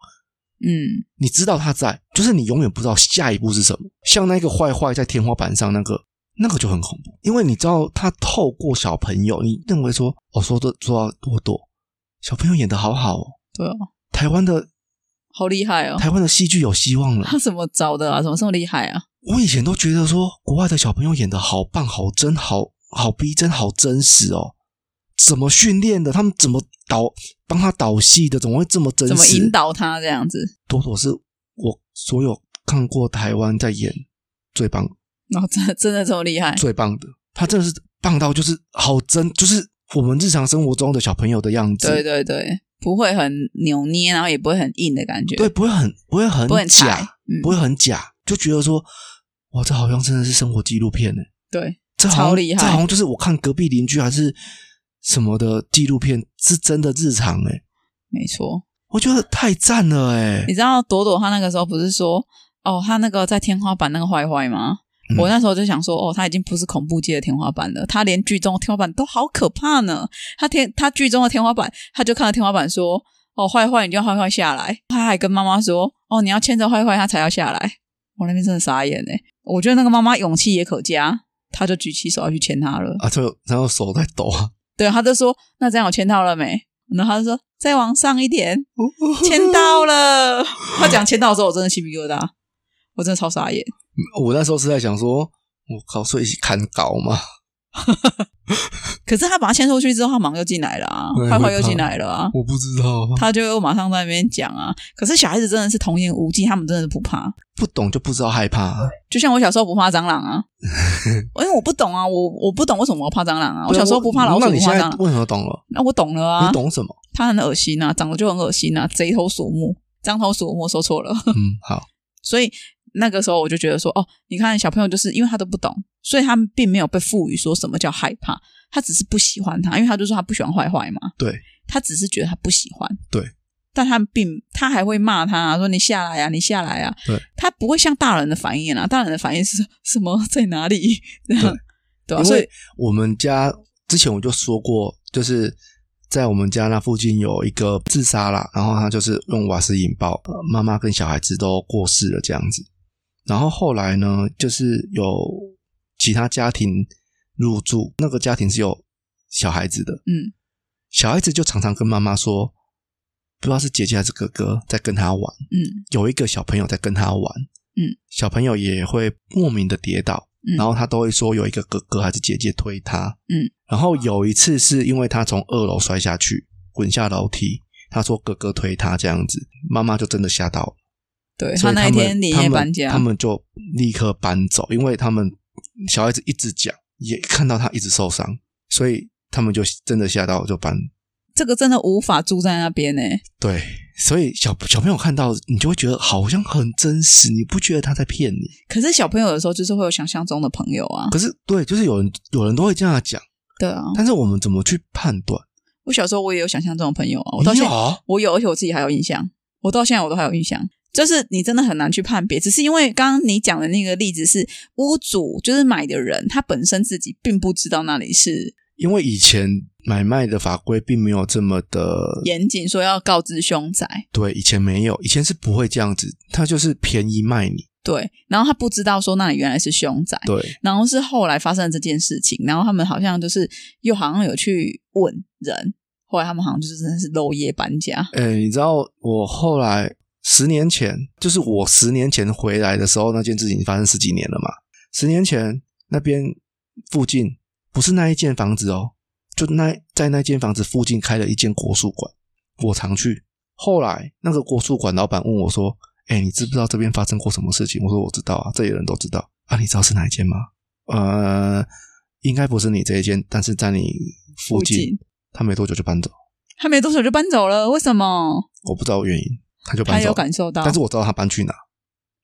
S2: 嗯，
S1: 你知道他在，就是你永远不知道下一步是什么。像那个坏坏在天花板上那个，那个就很恐怖，因为你知道他透过小朋友，你认为说，哦，说的说到多多，小朋友演的好好哦，
S2: 对啊，
S1: 台湾的
S2: 好厉害哦。
S1: 台湾的戏剧有希望了。
S2: 他怎么找的啊？怎么这么厉害啊？
S1: 我以前都觉得说，国外的小朋友演的好棒、好真、好好逼真、好真实哦。怎么训练的？他们怎么导帮他导戏的？怎么会这么真实？
S2: 怎么引导他这样子？
S1: 朵朵是我所有看过台湾在演最棒、
S2: 然后真的真的这么厉害？
S1: 最棒的。他真的是棒到就是好真，就是我们日常生活中的小朋友的样子。
S2: 对对对，不会很扭捏，然后也不会很硬的感觉。
S1: 对，不会很不会很
S2: 不会很
S1: 假，
S2: 嗯
S1: 不会很假，就觉得说，哇，这好像真的是生活纪录片呢。
S2: 对，
S1: 这好
S2: 厉害
S1: 这好像就是我看隔壁邻居还是什么的纪录片，是真的日常哎、
S2: 没错。
S1: 我觉得太赞了哎、
S2: 你知道朵朵她那个时候不是说哦，她那个在天花板那个坏坏吗？
S1: 嗯
S2: 我那时候就想说，哦，他已经不是恐怖界的天花板了，他连剧中的天花板都好可怕呢。他天他剧中的天花板，他就看到天花板说，哦，坏坏，你就坏坏下来。他还跟妈妈说，哦，你要牵着坏坏，他才要下来。我那边真的傻眼哎，我觉得那个妈妈勇气也可嘉，他就举起手要去牵他了。
S1: 啊，就然后手在抖啊，
S2: 对，他就说，那这样我签到了没？然后他就说，再往上一点，签到了。他讲签到的时候，我真的起皮疙瘩，我真的超傻眼。
S1: 我那时候是在想说，我靠，所以看稿嘛，
S2: 可是他把他牵出去之后，他马上又进来了啊，
S1: 对
S2: 坏坏又进来了啊，
S1: 我不知道，
S2: 他就又马上在那边讲啊。可是小孩子真的是童言无忌，他们真的是不怕。
S1: 不懂就不知道害怕。
S2: 就像我小时候不怕蟑螂啊，因为我不懂啊，我我不懂为什么我要怕蟑螂啊。我小时候不怕老鼠，不怕蟑螂。
S1: 为什么懂了？
S2: 那我懂了啊
S1: 你，懂什么？
S2: 它很恶心啊，长得就很恶心啊，贼头鼠目，獐头鼠目说错了。
S1: 嗯，好，
S2: 所以那个时候我就觉得说，哦，你看小朋友就是因为他都不懂，所以他们并没有被赋予说什么叫害怕，他只是不喜欢他，因为他就说他不喜欢坏坏嘛，
S1: 对
S2: 他只是觉得他不喜欢，
S1: 对，
S2: 但他并他还会骂他、说你下来呀、你下来啊，
S1: 对，
S2: 他不会像大人的反应啊，大人的反应是什么在哪里 这样，对吧、
S1: 因
S2: 所以
S1: 为我们家之前我就说过，就是在我们家那附近有一个自杀啦，然后他就是用瓦斯引爆，呃妈妈跟小孩子都过世了这样子。然后后来呢，就是有其他家庭入住，那个家庭是有小孩子的，
S2: 嗯。
S1: 小孩子就常常跟妈妈说，不知道是姐姐还是哥哥在跟他玩，
S2: 嗯。
S1: 有一个小朋友在跟他玩，
S2: 嗯，
S1: 小朋友也会莫名的跌倒，
S2: 嗯。
S1: 然后他都会说有一个哥哥还是姐姐推他，
S2: 嗯，
S1: 然后有一次是因为他从二楼摔下去，滚下楼梯，他说哥哥推他这样子，妈妈就真的吓到了，
S2: 对
S1: 所以
S2: 那一天连夜搬家，
S1: 他们就立刻搬走，因为他们小孩子一直讲，也看到他一直受伤，所以他们就真的吓到就搬。
S2: 这个真的无法住在那边呢、
S1: 对，所以小小朋友看到你就会觉得好像很真实，你不觉得他在骗你？
S2: 可是小朋友的时候就是会有想象中的朋友啊，
S1: 可是对，就是有人有人都会这样讲，
S2: 对啊，
S1: 但是我们怎么去判断？
S2: 我小时候我也有想象中的朋友啊，我到现在我有，而且我自己还有印象，我到现在我都还有印象。就是你真的很难去判别，只是因为刚刚你讲的那个例子是屋主，就是买的人，他本身自己并不知道那里是
S1: 因为以前买卖的法规并没有这么的
S2: 严谨，说要告知凶宅，
S1: 对，以前没有，以前是不会这样子，他就是便宜卖你，
S2: 对，然后他不知道说那里原来是凶宅，
S1: 对，
S2: 然后是后来发生了这件事情，然后他们好像就是又好像有去问人，后来他们好像就是真的是漏夜搬家，
S1: 哎，你知道我后来十年前，就是我十年前回来的时候，那件事情发生十几年了嘛。十年前那边附近不是那一间房子哦，就那在那间房子附近开了一间国术馆，我常去。后来那个国术馆老板问我说：“哎，你知不知道这边发生过什么事情？”我说：“我知道啊，这里人都知道啊。你知道是哪一间吗？呃，应该不是你这一间，但是在你附近。
S2: 附近
S1: 他没多久就搬走，
S2: 他没多久就搬走了，为什么？
S1: 我不知道原因，他就搬走。
S2: 他有感受到，
S1: 但是我知道他搬去哪，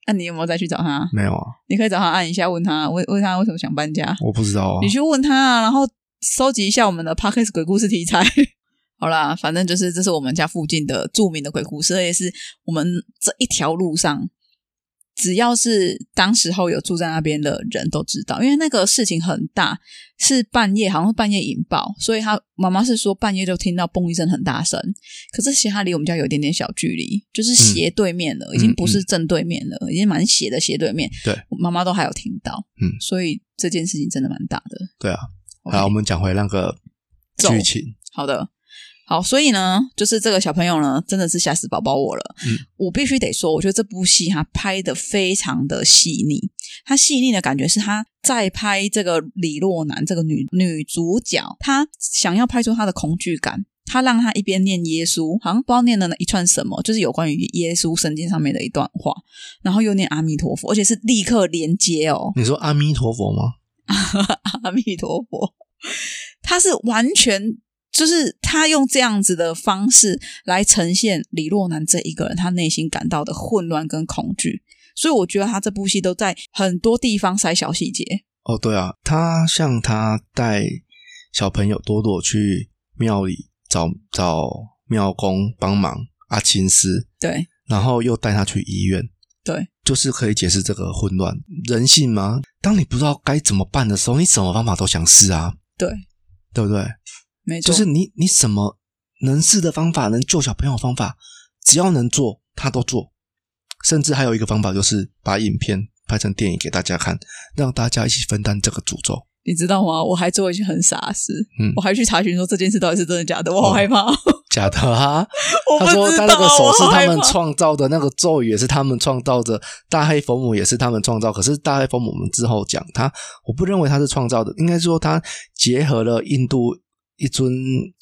S2: 那、你有没有再去找他？
S1: 没有啊，
S2: 你可以找他按一下，问他问问他为什么想搬家，
S1: 我不知道啊
S2: 你。去问他啊，然后收集一下我们的 parkas 鬼故事题材。好啦，反正就是这是我们家附近的著名的鬼故事，而且是我们这一条路上，只要是当时候有住在那边的人都知道，因为那个事情很大，是半夜，好像是半夜引爆，所以他妈妈是说半夜就听到嘣一声很大声，可是其实它离我们家有一点点小距离，就是斜对面了，已经不是正对面了，已经蛮斜的斜对面，
S1: 对，
S2: 我妈妈都还有听到，
S1: 嗯
S2: 所以这件事情真的蛮大的。
S1: 对啊，好，我们讲回那个剧情。
S2: 好的，好，所以呢，就是这个小朋友呢，真的是吓死宝宝我了。
S1: 嗯，
S2: 我必须得说，我觉得这部戏它拍的非常的细腻，他细腻的感觉是他在拍这个李洛南这个女女主角，她想要拍出她的恐惧感。他让她一边念耶稣，好像不知道念了一串什么，就是有关于耶稣圣经上面的一段话，然后又念阿弥陀佛，而且是立刻连接哦。
S1: 你说阿弥陀佛吗？
S2: 阿弥陀佛，他是完全就是他用这样子的方式来呈现李若男这一个人他内心感到的混乱跟恐惧，所以我觉得他这部戏都在很多地方塞小细节。
S1: 哦，对啊，他像他带小朋友多多去庙里找找庙公帮忙阿青师，
S2: 对。
S1: 然后又带他去医院，
S2: 对。
S1: 就是可以解释这个混乱。人性吗？当你不知道该怎么办的时候，你什么方法都想试啊，
S2: 对，
S1: 对不对？
S2: 没错，
S1: 就是你你什么能试的方法，能救小朋友的方法，只要能做，他都做。甚至还有一个方法，就是把影片拍成电影给大家看，让大家一起分担这个诅咒。
S2: 你知道吗？我还做一件很傻事，
S1: 嗯
S2: 我还去查询说这件事到底是真的假的，我好害怕。
S1: 假的啊！他说他那个手是他们创造的，那个咒语也是他们创造的，大黑佛母也是他们创造。可是大黑佛母我们之后讲他，我不认为他是创造的，应该说他结合了印度一尊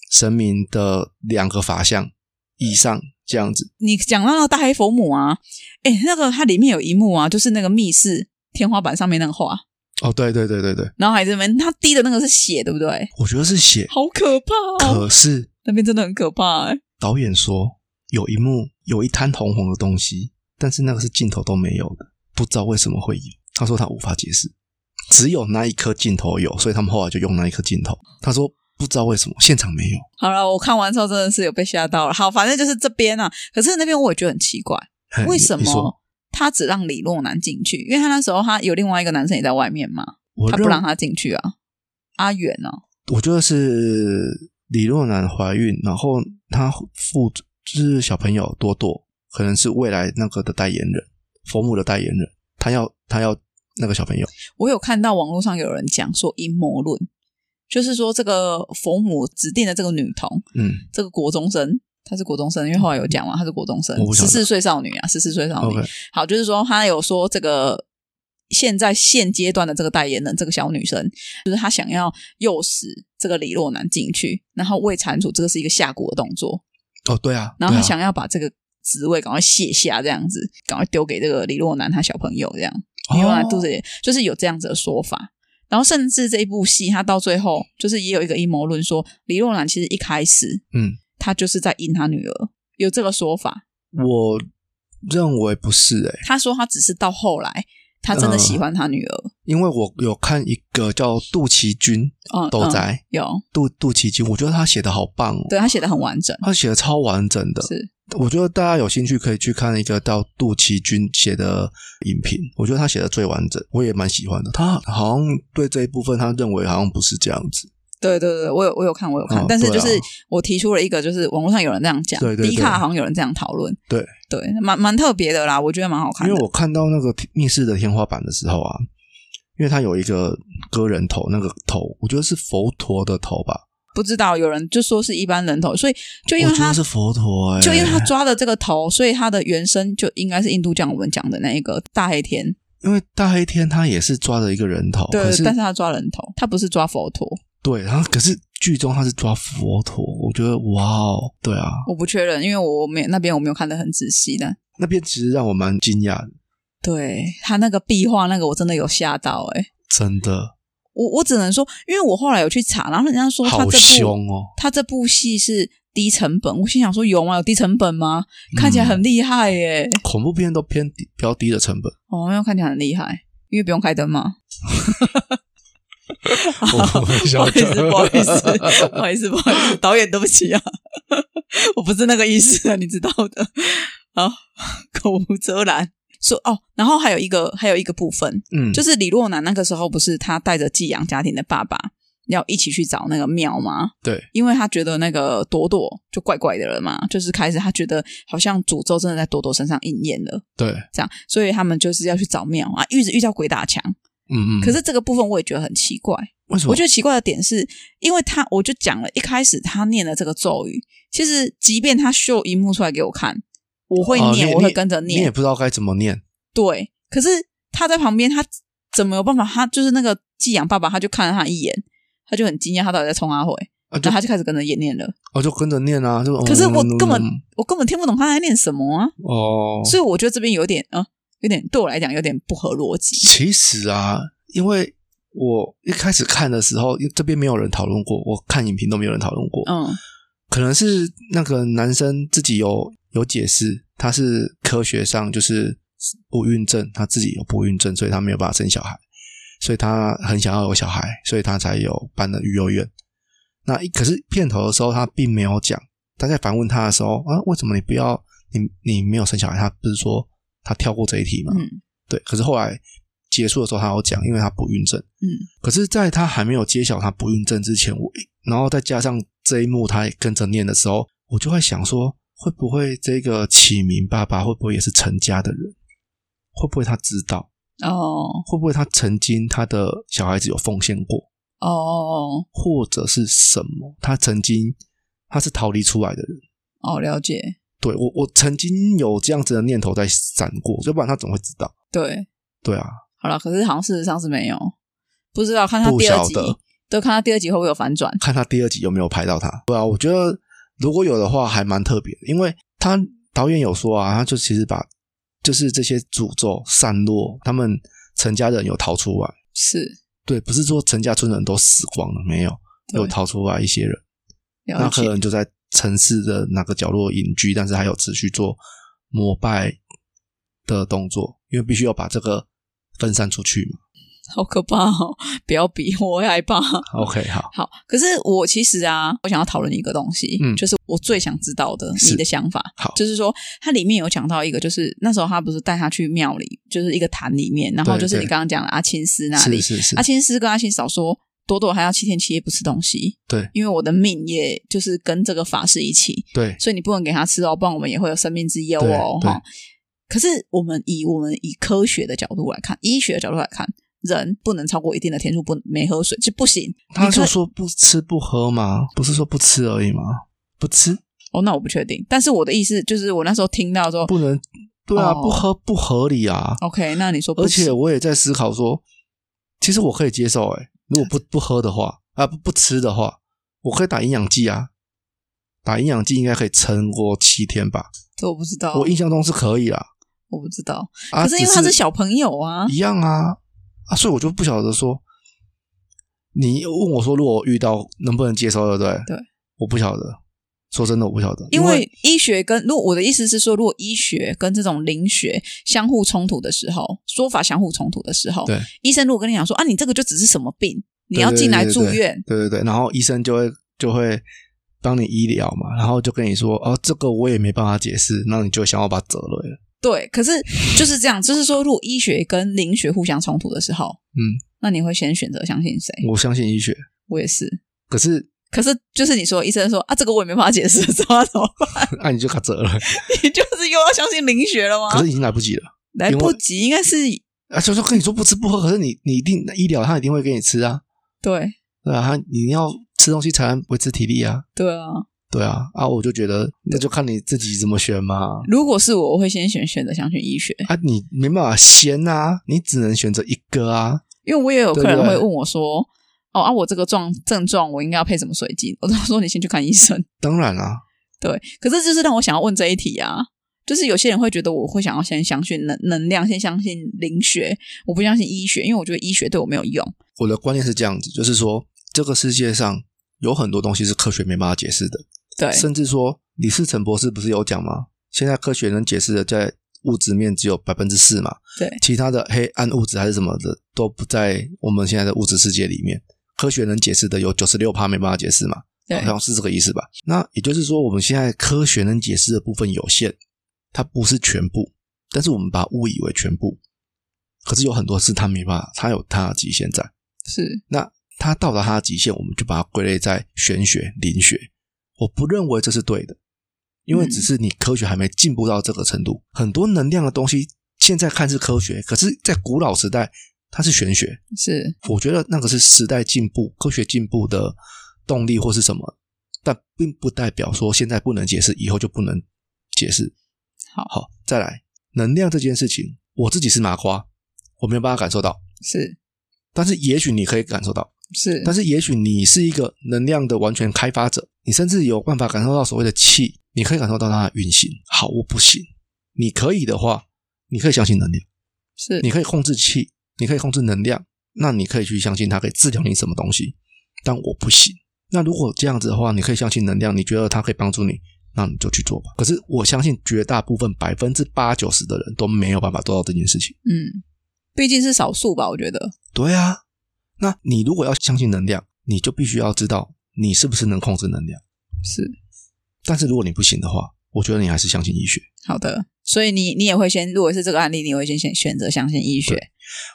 S1: 神明的两个法相以上这样子。
S2: 你讲到那个大黑佛母啊，哎，那个它里面有一幕啊，就是那个密室天花板上面那个画，
S1: 哦，对对对对对，
S2: 然后还这边他滴的那个是血，对不对？
S1: 我觉得是血，
S2: 好可怕哦！
S1: 可是
S2: 那边真的很可怕哎。
S1: 导演说有一幕有一滩红红的东西，但是那个是镜头都没有的，不知道为什么会有。他说他无法解释，只有那一颗镜头有，所以他们后来就用那一颗镜头。他说不知道为什么现场没有。
S2: 好了，我看完之后真的是有被吓到了。好，反正就是这边啊，可是那边我也觉得很奇怪，为什么他只让李若男进去？因为他那时候他有另外一个男生也在外面嘛，他不让他进去啊。阿远呢、
S1: 我觉得是李若男怀孕，然后他父就是小朋友多多，可能是未来那个的代言人，佛母的代言人，他要他要那个小朋友，
S2: 我有看到网络上有人讲说阴谋论，就是说这个佛母指定的这个女童，
S1: 嗯
S2: 这个国中生，她是国中生，因为后来有讲嘛，她是国中生十四岁少女啊，十四岁少女。好，就是说她有说这个现在现阶段的这个代言人，这个小女生，就是她想要诱使这个李洛男进去，然后为蟾蜍，这个是一个下蛊的动作，
S1: 哦对啊，
S2: 然后她想要把这个职位赶快卸下，这样子，赶快丢给这个李若男他小朋友这样。李洛男肚子
S1: 哦
S2: 里就是有这样子的说法。然后甚至这一部戏，他到最后就是也有一个阴谋论说，李若男其实一开始
S1: 嗯，
S2: 他就是在阴他女儿，有这个说法。
S1: 我认为不是诶、
S2: 他说他只是到后来，他真的喜欢他女儿。
S1: 因为我有看一个叫杜琪君
S2: 嗯，
S1: 斗宅、
S2: 嗯有，
S1: 杜杜琪君，我觉得他写的好棒哦，
S2: 对他写的很完整，
S1: 他写的超完整的，
S2: 是
S1: 我觉得大家有兴趣可以去看一个叫杜琪君写的影评，我觉得他写的最完整，我也蛮喜欢的。他好像对这一部分，他认为好像不是这样子。
S2: 对对对，我有我有看，我有看，
S1: 哦
S2: 但是就是我提出了一个，就是网络上有人这样讲，
S1: 对对对
S2: 迪卡好像有人这样讨论，
S1: 对，
S2: 对，蛮蛮特别的啦，我觉得蛮好看的。
S1: 因为我看到那个密室的天花板的时候啊，因为它有一个割人头，那个头我觉得是佛陀的头吧，
S2: 不知道有人就说是一般人头，所以就因为他
S1: 是佛陀、欸，
S2: 就因为他抓的这个头，所以他的原生就应该是印度教我们讲的那一个大黑天，
S1: 因为大黑天他也是抓了一个人头，
S2: 对
S1: 可，是
S2: 但是他抓人头，他不是抓佛陀，
S1: 对，然后可是剧中他是抓佛陀，我觉得哇哦，对啊，
S2: 我不确认，因为我没那边我没有看得很仔细的。
S1: 那边其实让我蛮惊讶的，
S2: 对他那个壁画，那个我真的有吓到哎、
S1: 真的
S2: 我我只能说，因为我后来有去查，然后人家说他
S1: 好
S2: 这部
S1: 凶哦。
S2: 他这部戏是低成本，我心想说有吗？有低成本吗？看起来很厉害耶！
S1: 恐怖片都偏低比较低的成本，
S2: 哦，那看起来很厉害，因为不用开灯嘛。
S1: 我
S2: 不好意思，不好意思，不好意思，不好意思，导演，对不起啊，我不是那个意思啊，你知道的。好，口无遮拦。说哦，然后还有一个，还有一个部分，
S1: 嗯，
S2: 就是李若男那个时候不是他带着寄养家庭的爸爸要一起去找那个庙吗？
S1: 对，
S2: 因为他觉得那个朵朵就怪怪的了嘛，就是开始他觉得好像诅咒真的在朵朵身上应验了，
S1: 对，
S2: 这样，所以他们就是要去找庙啊，一直遇到鬼打墙。
S1: 嗯嗯。
S2: 可是这个部分我也觉得很奇怪，
S1: 为什么？
S2: 我觉得奇怪的点是，因为他我就讲了，一开始他念的这个咒语，其实即便他秀一幕出来给我看，我会念，
S1: 哦
S2: 我会跟着念
S1: 你也，不知道该怎么念。
S2: 对。可是他在旁边，他怎么有办法？他就是那个寄养爸爸，他就看了他一眼，他就很惊讶，他到底在冲
S1: 阿慧，
S2: 然后他就开始跟着也念了。
S1: 我就跟着念啊，就
S2: 可是我
S1: 嗯
S2: 根本
S1: 嗯
S2: 我根本听不懂他在念什么啊，
S1: 哦，
S2: 所以我觉得这边有点呃，有点对我来讲有点不合逻辑。
S1: 其实啊，因为我一开始看的时候，因为这边没有人讨论过，我看影评都没有人讨论过，
S2: 嗯
S1: 可能是那个男生自己有有解释，他是科学上就是不孕症，他自己有不孕症，所以他没有办法生小孩，所以他很想要有小孩，所以他才有办了育幼院。那一可是片头的时候他并没有讲，他在反问他的时候啊，为什么你不要你你没有生小孩？他不是说他跳过这一题吗？
S2: 嗯
S1: 对，可是后来结束的时候，他有讲，因为他不孕症。
S2: 嗯
S1: 可是，在他还没有揭晓他不孕症之前，我然后再加上这一幕他也跟着念的时候，我就会想说，会不会这个启明爸爸会不会也是陈家的人？会不会他知道？
S2: 哦
S1: 会不会他曾经他的小孩子有奉献过，
S2: 哦哦
S1: 或者是什么？他曾经他是逃离出来的人。
S2: 哦，了解，
S1: 对我，我曾经有这样子的念头在闪过，要不然他怎么会知道？
S2: 对，
S1: 对啊，
S2: 好了，可是好像事实上是没有，不知道看他
S1: 不
S2: 第二集都看他第二集会不会有反转？
S1: 看他第二集有没有拍到他。对啊，我觉得如果有的话，还蛮特别的，因为他导演有说啊，他就其实把就是这些诅咒散落，他们陈家人有逃出来，
S2: 是
S1: 对，不是说陈家村人都死光了，没有，有逃出来一些人，那，可能就在城市的哪个角落隐居，但是还有持续做膜拜的动作。因为必须要把这个分散出去嘛。
S2: 好可怕哦！不要比，我会害怕。
S1: OK，好，
S2: 好，可是我其实啊，我想要讨论一个东西，
S1: 嗯
S2: 就是我最想知道的你的想法。
S1: 好
S2: 就是说它里面有讲到一个，就是那时候他不是带他去庙里，就是一个坛里面，然后就是你刚刚讲的阿青师那里
S1: 是，是是
S2: 阿，青师跟阿青嫂说，朵朵还要七天七夜不吃东西，
S1: 对
S2: 因为我的命也就是跟这个法师一起，
S1: 对
S2: 所以你不能给他吃哦，不然我们也会有生命之忧哦。哈，可是我们以我们以科学的角度来看，医学的角度来看，人不能超过一定的天数，不没喝水就不行。
S1: 他就说不吃不喝吗？不是说不吃而已吗？不吃
S2: 哦，那我不确定。但是我的意思就是，我那时候听到说
S1: 不能，对啊，
S2: 哦
S1: 不喝不合理啊。
S2: ，OK，那你说不
S1: 而，且我也在思考说，其实我可以接受，哎，如果不不喝的话，啊不不吃的话，我可以打营养剂啊，打营养剂应该可以撑过七天吧？
S2: 这我不知道，
S1: 我印象中是可以啊。
S2: 我不知道。
S1: 啊，
S2: 可是因为他是小朋友啊，
S1: 一样啊啊，所以我就不晓得说，你问我说，如果我遇到能不能接受，对不对？
S2: 对，
S1: 我不晓得。说真的，我不晓得，
S2: 因为医学跟如果我的意思是说，如果医学跟这种灵学相互冲突的时候，说法相互冲突的时候，
S1: 对
S2: 医生如果跟你讲说啊，你这个就只是什么病，你要进来住院，
S1: 对对对，然后医生就会就会帮你医疗嘛，然后就跟你说，哦，这个我也没办法解释，那你就想要把责了。
S2: 对，可是就是这样，就是说，如果医学跟灵学互相冲突的时候，
S1: 嗯，
S2: 那你会先选择相信谁？
S1: 我相信医学，
S2: 我也是。
S1: 可是
S2: 可是就是你说，医生说啊，这个我也没办法解释，知 道怎么办？
S1: 那、你就卡折了，
S2: 你就是又要相信灵学了吗？
S1: 可是已经来不及了。
S2: 来不及，应该是
S1: 啊，就说跟你说不吃不喝，可是你你一定医疗他一定会给你吃啊，
S2: 对
S1: 对啊，他你要吃东西才能维持体力啊，
S2: 对啊。
S1: 对啊，啊，我就觉得那就看你自己怎么选嘛。
S2: 如果是我，我会先选选择想选医学，
S1: 啊，你没办法先啊，你只能选择一个啊。
S2: 因为我也有客人会问我说：“哦啊，我这个状症状我应该要配什么水晶？”我都说你先去看医生。
S1: 当然啊，
S2: 对，可是就是让我想要问这一题啊，就是有些人会觉得我会想要先相信能能量，先相信灵学，我不相信医学，因为我觉得医学对我没有用。
S1: 我的观念是这样子，就是说这个世界上有很多东西是科学没办法解释的，
S2: 对
S1: 甚至说李世成博士不是有讲吗？现在科学能解释的在物质面只有百分之四嘛，
S2: 对
S1: 其他的黑暗物质还是什么的都不在我们现在的物质世界里面。科学能解释的有九十六趴没办法解释嘛，
S2: 对
S1: 好像是这个意思吧？那也就是说，我们现在科学能解释的部分有限，它不是全部，但是我们把它误以为全部。可是有很多事它没办法，它有它的极限在。
S2: 是
S1: 那它到达它的极限，我们就把它归类在玄学、灵学。我不认为这是对的，因为
S2: 嗯
S1: 只是你科学还没进步到这个程度。很多能量的东西现在看是科学，可是，在古老时代它是玄学。
S2: 是，
S1: 我觉得那个是时代进步、科学进步的动力或是什么，但并不代表说现在不能解释，以后就不能解释。
S2: 好
S1: 好，再来能量这件事情，我自己是麻瓜，我没有办法感受到，
S2: 是
S1: 但是也许你可以感受到。
S2: 是，
S1: 但是也许你是一个能量的完全开发者，你甚至有办法感受到所谓的气，你可以感受到它的运行。好，我不行。你可以的话，你可以相信能量，
S2: 是
S1: 你可以控制气，你可以控制能量，那你可以去相信它可以治疗你什么东西。但我不行。那如果这样子的话，你可以相信能量，你觉得它可以帮助你，那你就去做吧。可是我相信绝大部分百分之八九十的人都没有办法做到这件事情。
S2: 嗯，毕竟是少数吧，我觉得
S1: 对啊，那你如果要相信能量，你就必须要知道你是不是能控制能量。
S2: 是
S1: 但是如果你不行的话，我觉得你还是相信医学。
S2: 好的。所以你你也会先，如果是这个案例，你会先选选择相信医学。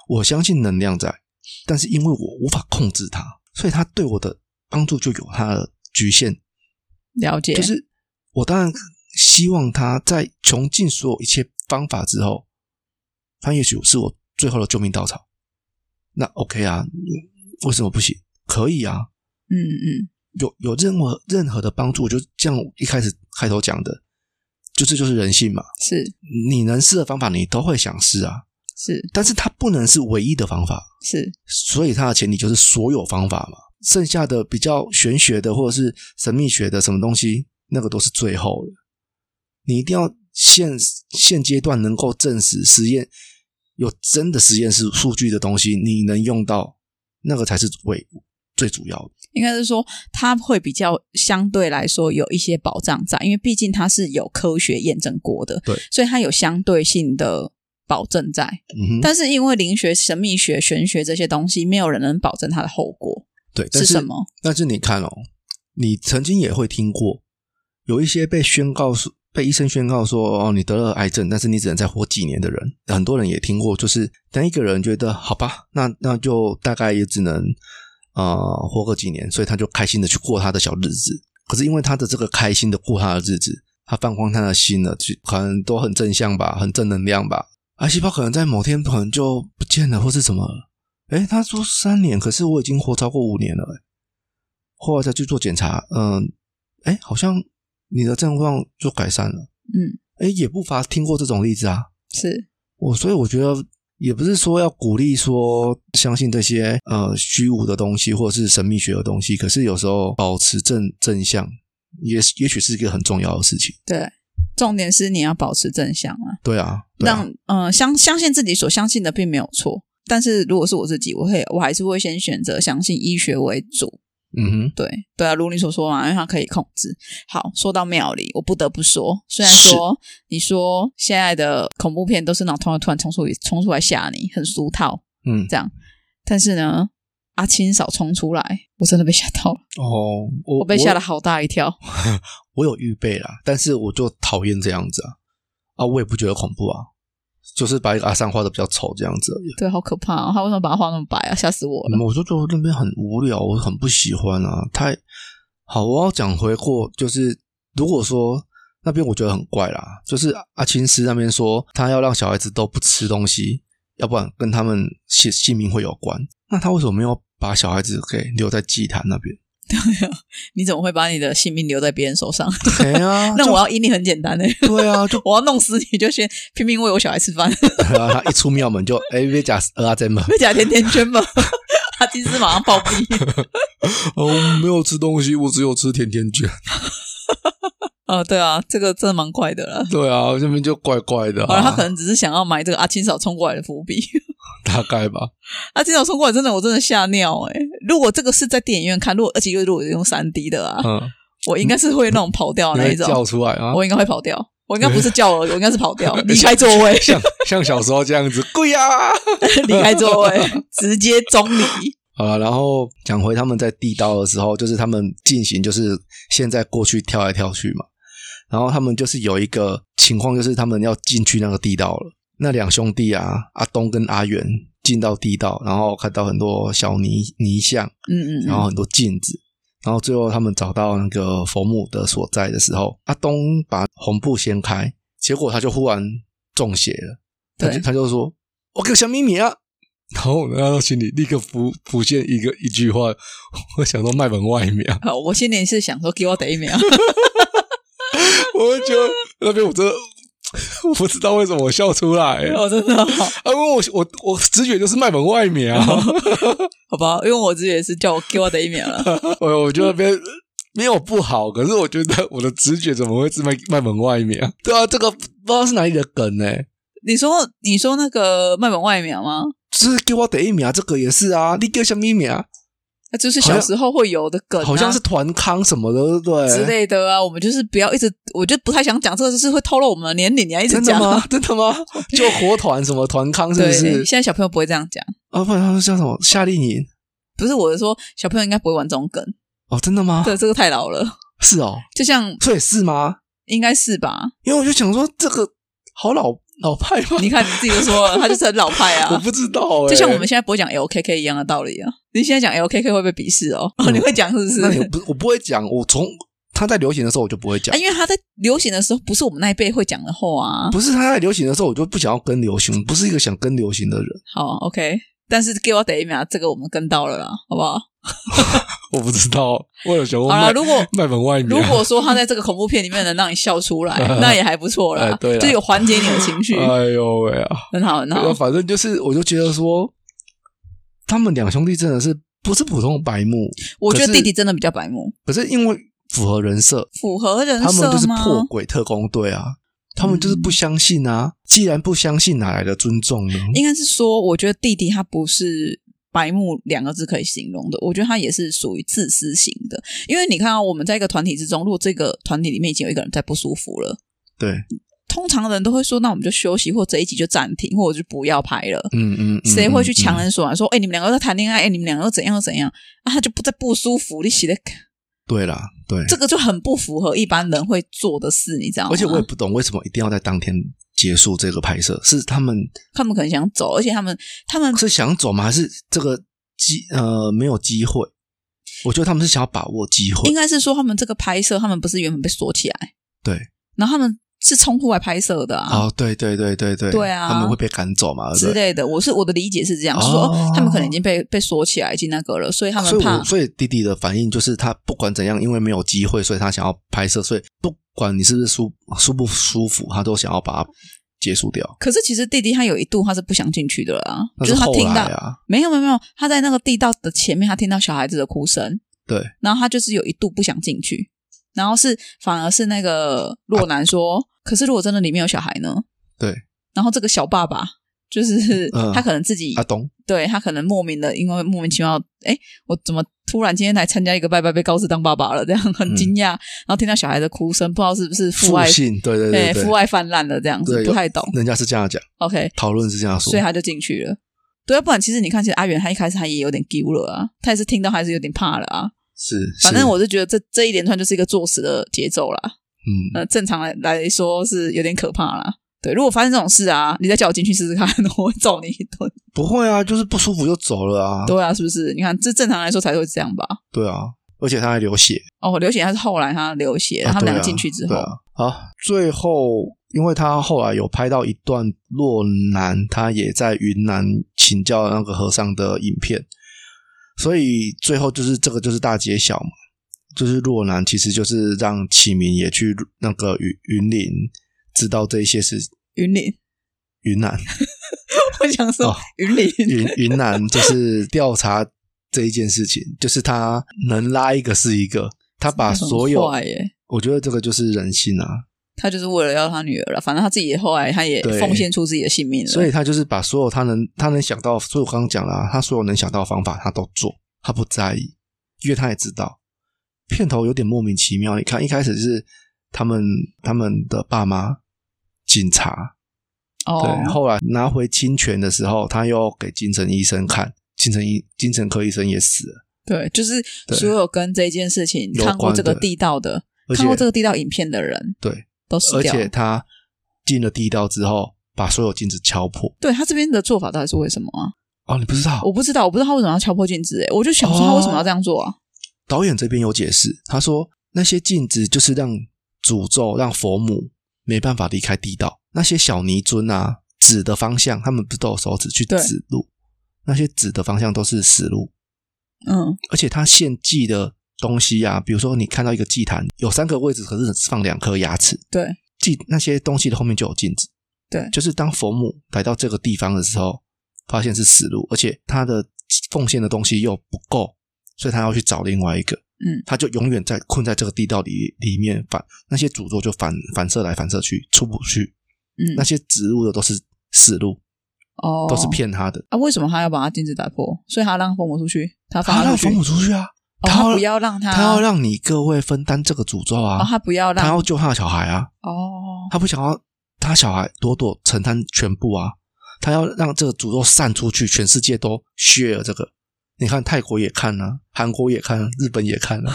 S1: 我相信能量在，但是因为我无法控制它，所以它对我的帮助就有它的局限。
S2: 了解，
S1: 就是我当然希望他在穷尽所有一切方法之后，他也许是我最后的救命稻草。那 OK 啊，为什么不行？可以啊，
S2: 嗯嗯，
S1: 有有任何任何的帮助，就像我一开始开头讲的，就这就是人性嘛。
S2: 是
S1: 你能试的方法，你都会想试啊，
S2: 是
S1: 但是它不能是唯一的方法，
S2: 是，
S1: 所以它的前提就是所有方法嘛。剩下的比较玄学的或者是神秘学的什么东西，那个都是最后的。你一定要现现阶段能够证实实验有真的实验室数据的东西，你能用到那个才是最最主要的。
S2: 应该是说它会比较相对来说有一些保障在，因为毕竟它是有科学验证过的，
S1: 对，
S2: 所以它有相对性的保证在，
S1: 嗯，
S2: 但是因为灵学、神秘学、玄学这些东西，没有人能保证它的后果
S1: 对，但是
S2: 是什么。
S1: 但是你看哦，你曾经也会听过有一些被宣告说被医生宣告说哦你得了癌症，但是你只能再活几年的人，很多人也听过，就是当一个人觉得好吧，那那就大概也只能呃活个几年，所以他就开心的去过他的小日子。可是因为他的这个开心的过他的日子，他放光他的心了，就可能都很正向吧，很正能量吧。癌细胞可能在某天可能就不见了，或是什么了。诶，他说三年，可是我已经活超过五年了、诶后来再去做检查，嗯，哎，好像你的症状就改善了。
S2: 嗯，
S1: 哎，也不乏听过这种例子啊。
S2: 是
S1: 我所以我觉得也不是说要鼓励说相信这些呃虚无的东西或者是神秘学的东西，可是有时候保持正正向，也也许是一个很重要的事情。
S2: 对。重点是你要保持正向啊，
S1: 对啊，对啊
S2: 让呃相相信自己所相信的并没有错。但是如果是我自己，我会我还是会先选择相信医学为主。
S1: 嗯哼，
S2: 对对啊，如你所说嘛，因为它可以控制。好，说到庙里，我不得不说，虽然说你说现在的恐怖片都是那种突然突然冲出冲出来吓你，很俗套
S1: 嗯，
S2: 这样，但是呢，阿青嫂冲出来，我真的被吓到了，
S1: 哦，我
S2: 我被吓了好大一跳。
S1: 我有预备啦，但是我就讨厌这样子啊。啊，我也不觉得恐怖啊，就是把一个阿三画的比较丑这样子而已。
S2: 对，好可怕哦！他为什么把它画那么白啊？吓死我了！
S1: 我就觉得那边很无聊，我很不喜欢啊。太好，我要讲回过，就是如果说那边我觉得很怪啦，就是阿青师那边说他要让小孩子都不吃东西，要不然跟他们性性命会有关。那他为什么没有把小孩子给留在祭坛那边？
S2: 你怎么会把你的性命留在别人手上？
S1: 对啊，
S2: 那我要阴你很简单的，
S1: 对啊，就
S2: 我要弄死你，就先拼命喂我小孩吃饭，
S1: 然后他一出庙门就哎别假鹅啊真嘛，
S2: 会假甜甜圈嘛？他其实马上暴毙。
S1: 哦没有吃东西，我只有吃甜甜圈。
S2: 哦，对啊，这个真的蛮怪的了。
S1: 对啊，这边就怪怪的、
S2: 好了，
S1: 啊，
S2: 他可能只是想要埋这个阿青嫂冲过来的伏笔。
S1: 大概吧。
S2: 阿青嫂冲过来，真的我真的吓尿哎、如果这个是在电影院看，如果而且又如果用三 D 的啊，
S1: 嗯，
S2: 我应该是会那种跑掉的那一
S1: 种叫，出来啊，
S2: 我应该会跑掉。我应该不是叫我应该是跑掉，离开座位，
S1: 像像小时候这样子，跪啊！
S2: 离开座位，直接中离。
S1: 好了，然后讲回他们在地道的时候，就是他们进行就是现在过去跳来跳去嘛，然后他们就是有一个情况，就是他们要进去那个地道了。那两兄弟啊，阿东跟阿元进到地道，然后看到很多小泥泥像，
S2: 嗯嗯嗯，
S1: 然后很多镜子，然后最后他们找到那个佛母的所在的时候，阿东把红布掀开，结果他就忽然中邪了，他就
S2: 对。
S1: 他就说：“我有小秘密啊！”然后然后心里立刻浮浮现一个一句话，我想说卖门外面，
S2: 好，我心里是想说给我等一秒，
S1: 我就觉得那边我真的 我不知道为什么我笑出来，啊，
S2: 我真的好
S1: 因为我我我直觉就是卖门外面啊，
S2: 好吧，因为我直觉是叫我给我的一秒了。
S1: 我我觉得那边没有不好，可是我觉得我的直觉怎么会是卖卖门外面啊？对啊，这个不知道是哪里的梗呢、
S2: 你说你说那个卖门外面吗？
S1: 就是给我第一秒，这个也是啊，你给什么名啊？
S2: 那就是小时候会有的梗、啊，
S1: 好像是团康什么的，对不对？
S2: 之类的啊。我们就是不要一直，我就不太想讲这个，就是会透露我们的年龄。你还一直
S1: 真的
S2: 讲
S1: 吗？真的吗？就活团什么团康是不
S2: 对，
S1: 是？
S2: 现在小朋友不会这样讲。
S1: 啊，不然他们叫什么夏令营？
S2: 不是我是说，小朋友应该不会玩这种梗。
S1: 哦，真的吗？
S2: 对，这个太老了。
S1: 是哦，
S2: 就像
S1: 所以是吗？
S2: 应该是吧？
S1: 因为我就想说，这个好老老派吗？
S2: 你看你自己都说了，他就是很老派啊
S1: 我
S2: 啊。
S1: 不知道、欸，
S2: 就像我们现在不会讲 LKK 一样的道理啊。你现在讲 LKK 会被鄙视哦，哦，你会讲是不是？
S1: 那你不我不会讲，我从他在流行的时候我就不会讲
S2: 啊，，因为他在流行的时候，不是我们那一辈会讲的话啊。
S1: 不是他在流行的时候我就不想要跟流行，不是一个想跟流行的人。
S2: 好，OK，但是给我等一秒，这个我们跟到了啦，好不好？
S1: 我不知道，我有想过
S2: 好了如果
S1: 卖门外面，
S2: 如果说他在这个恐怖片里面能让你笑出来，那也还不错啦
S1: 哎，对啦
S2: 就有缓解你的情绪，
S1: 哎呦喂啊！
S2: 很好很好。
S1: 反正就是，我就觉得说，他们两兄弟真的是不是普通的白目，
S2: 我觉得弟弟真的比较白目，
S1: 可是因为符合人设，
S2: 符合人设
S1: 他们就是
S2: 设？
S1: 破鬼特工队啊，他们就是不相信啊。既然不相信，哪来的尊重呢？
S2: 应该是说，我觉得弟弟他不是白目两个字可以形容的，我觉得他也是属于自私型的。因为你看啊，我们在一个团体之中，如果这个团体里面已经有一个人在不舒服了，
S1: 对，
S2: 通常人都会说，那我们就休息，或这一集就暂停，或者就不要拍了。
S1: 嗯嗯，嗯
S2: 谁会去强？人所难说？哎、你们两个在谈恋爱，哎、你们两个又怎样又怎样啊？他就不再不舒服，你写的
S1: 对啦，对。
S2: 这个就很不符合一般人会做的事，你知道吗？
S1: 而且我也不懂为什么一定要在当天结束这个拍摄，是他们
S2: 他们可能想走，而且他们他们
S1: 是想走吗？还是这个机呃没有机会？我觉得他们是想要把握机会
S2: 应。该是说他们这个拍摄，他们不是原本被锁起来，
S1: 对，
S2: 然后他们是冲户外拍摄的啊。
S1: 哦，对对对对对，
S2: 对啊
S1: 他们会被赶走嘛？
S2: 之类的，我是我的理解是这样，是说
S1: 哦
S2: 他们可能已经被被锁起来，已经那个了，所以他们怕
S1: 所以弟弟的反应就是，他不管怎样，因为没有机会，所以他想要拍摄，所以不管你是不是舒舒不舒服，他都想要把它结束掉。
S2: 可是其实弟弟他有一度他是不想进去的啦，
S1: 那
S2: 就是是他听到没有没有没有，他在那个地道的前面，他听到小孩子的哭声，
S1: 对，
S2: 然后他就是有一度不想进去，然后是反而是那个洛南说，可是如果真的里面有小孩呢？
S1: 对，
S2: 然后这个小爸爸就是、
S1: 嗯
S2: 他可能自己
S1: 阿东，
S2: 对他可能莫名的，因为莫名其妙，哎，我怎么突然今天来参加一个拜拜，被告知当爸爸了，这样很惊讶，然后听到小孩的哭声，不知道是不是父爱，
S1: 对对对
S2: 父爱泛滥了，这样子，不太懂。
S1: 人家是这样讲
S2: ，OK，
S1: 讨论是这样说
S2: 所以，他就进去了。对啊，不然其实你看，其实阿元他一开始他也有点丢了啊，他也是听到还是有点怕了啊。
S1: 是，
S2: 反正我是觉得这这一连串就是一个作死的节奏啦。
S1: 嗯，
S2: 呃，正常来来说是有点可怕啦。对，如果发生这种事啊，你再叫我进去试试看，我会揍你一顿。
S1: 不会啊，就是不舒服就走了啊，
S2: 对啊，是不是？你看，这正常来说才会这样吧？
S1: 对啊，而且他还流血，
S2: 哦，流血他是后来他流血，
S1: 啊
S2: 他们两个进去之后，
S1: 对啊，好，最后因为他后来有拍到一段洛南，他也在云南请教那个和尚的影片，所以最后就是这个就是大揭晓嘛，就是若男其实就是让启明也去那个云云林知道这些事，
S2: 云林，
S1: 云南。
S2: 我想说
S1: 哦
S2: 云林，
S1: 云云南就是调查这一件事情，就是他能拉一个是一个，他把所有我觉得这个就是人性啊，
S2: 他就是为了要他女儿了，反正他自己后来他也奉献出自己的性命了，
S1: 所以他就是把所有他能他能想到，所以我刚刚讲了、啊，他所有能想到的方法他都做，他不在意，因为他也知道。片头有点莫名其妙。你看一开始是他们他们的爸妈警察，
S2: 哦，
S1: 对，后来拿回侵权的时候，他又给精神医生看，精神医精神科医生也死了，
S2: 对，就是所有跟这件事情看过这个地道的，看过这个地道影片的人
S1: 对，而
S2: 都死掉了。
S1: 且他进了地道之后，把所有镜子敲破。
S2: 对他这边的做法到底是为什么啊？
S1: 哦，你不知道？
S2: 我不知道，我不知道他为什么要敲破镜子。诶，我就想说他为什么要这样做啊？
S1: 导演这边有解释，他说那些镜子就是让诅咒让佛母没办法离开地道，那些小泥尊啊指的方向，他们不是都有手指去
S2: 对
S1: 指路，那些指的方向都是死路，
S2: 嗯，
S1: 而且他献祭的东西啊，比如说你看到一个祭坛有三个位置，可是只放两颗牙齿，
S2: 对。
S1: 祭那些东西的后面就有镜子，
S2: 对。
S1: 就是当佛母来到这个地方的时候，发现是死路，而且他的奉献的东西又不够，所以他要去找另外一个。
S2: 嗯，
S1: 他就永远在困在这个地道里里面反那些诅咒就反反射来反射去出不去，
S2: 嗯。
S1: 那些植入的都是死路，
S2: 哦，
S1: 都是骗他的。
S2: 啊？为什么他要把他镜子打破？所以他让佛母出去，他他
S1: 让佛母出去啊，
S2: 哦，
S1: 他
S2: 他不要让他，
S1: 他要让你各位分担这个诅咒啊，
S2: 哦，他不要让。
S1: 他
S2: 让
S1: 要救他的小孩啊，
S2: 哦，
S1: 他不想要他小孩朵朵承担全部啊，他要让这个诅咒散出去，全世界都 share 这个。你看泰国也看了、韩国也看了，日本也看了，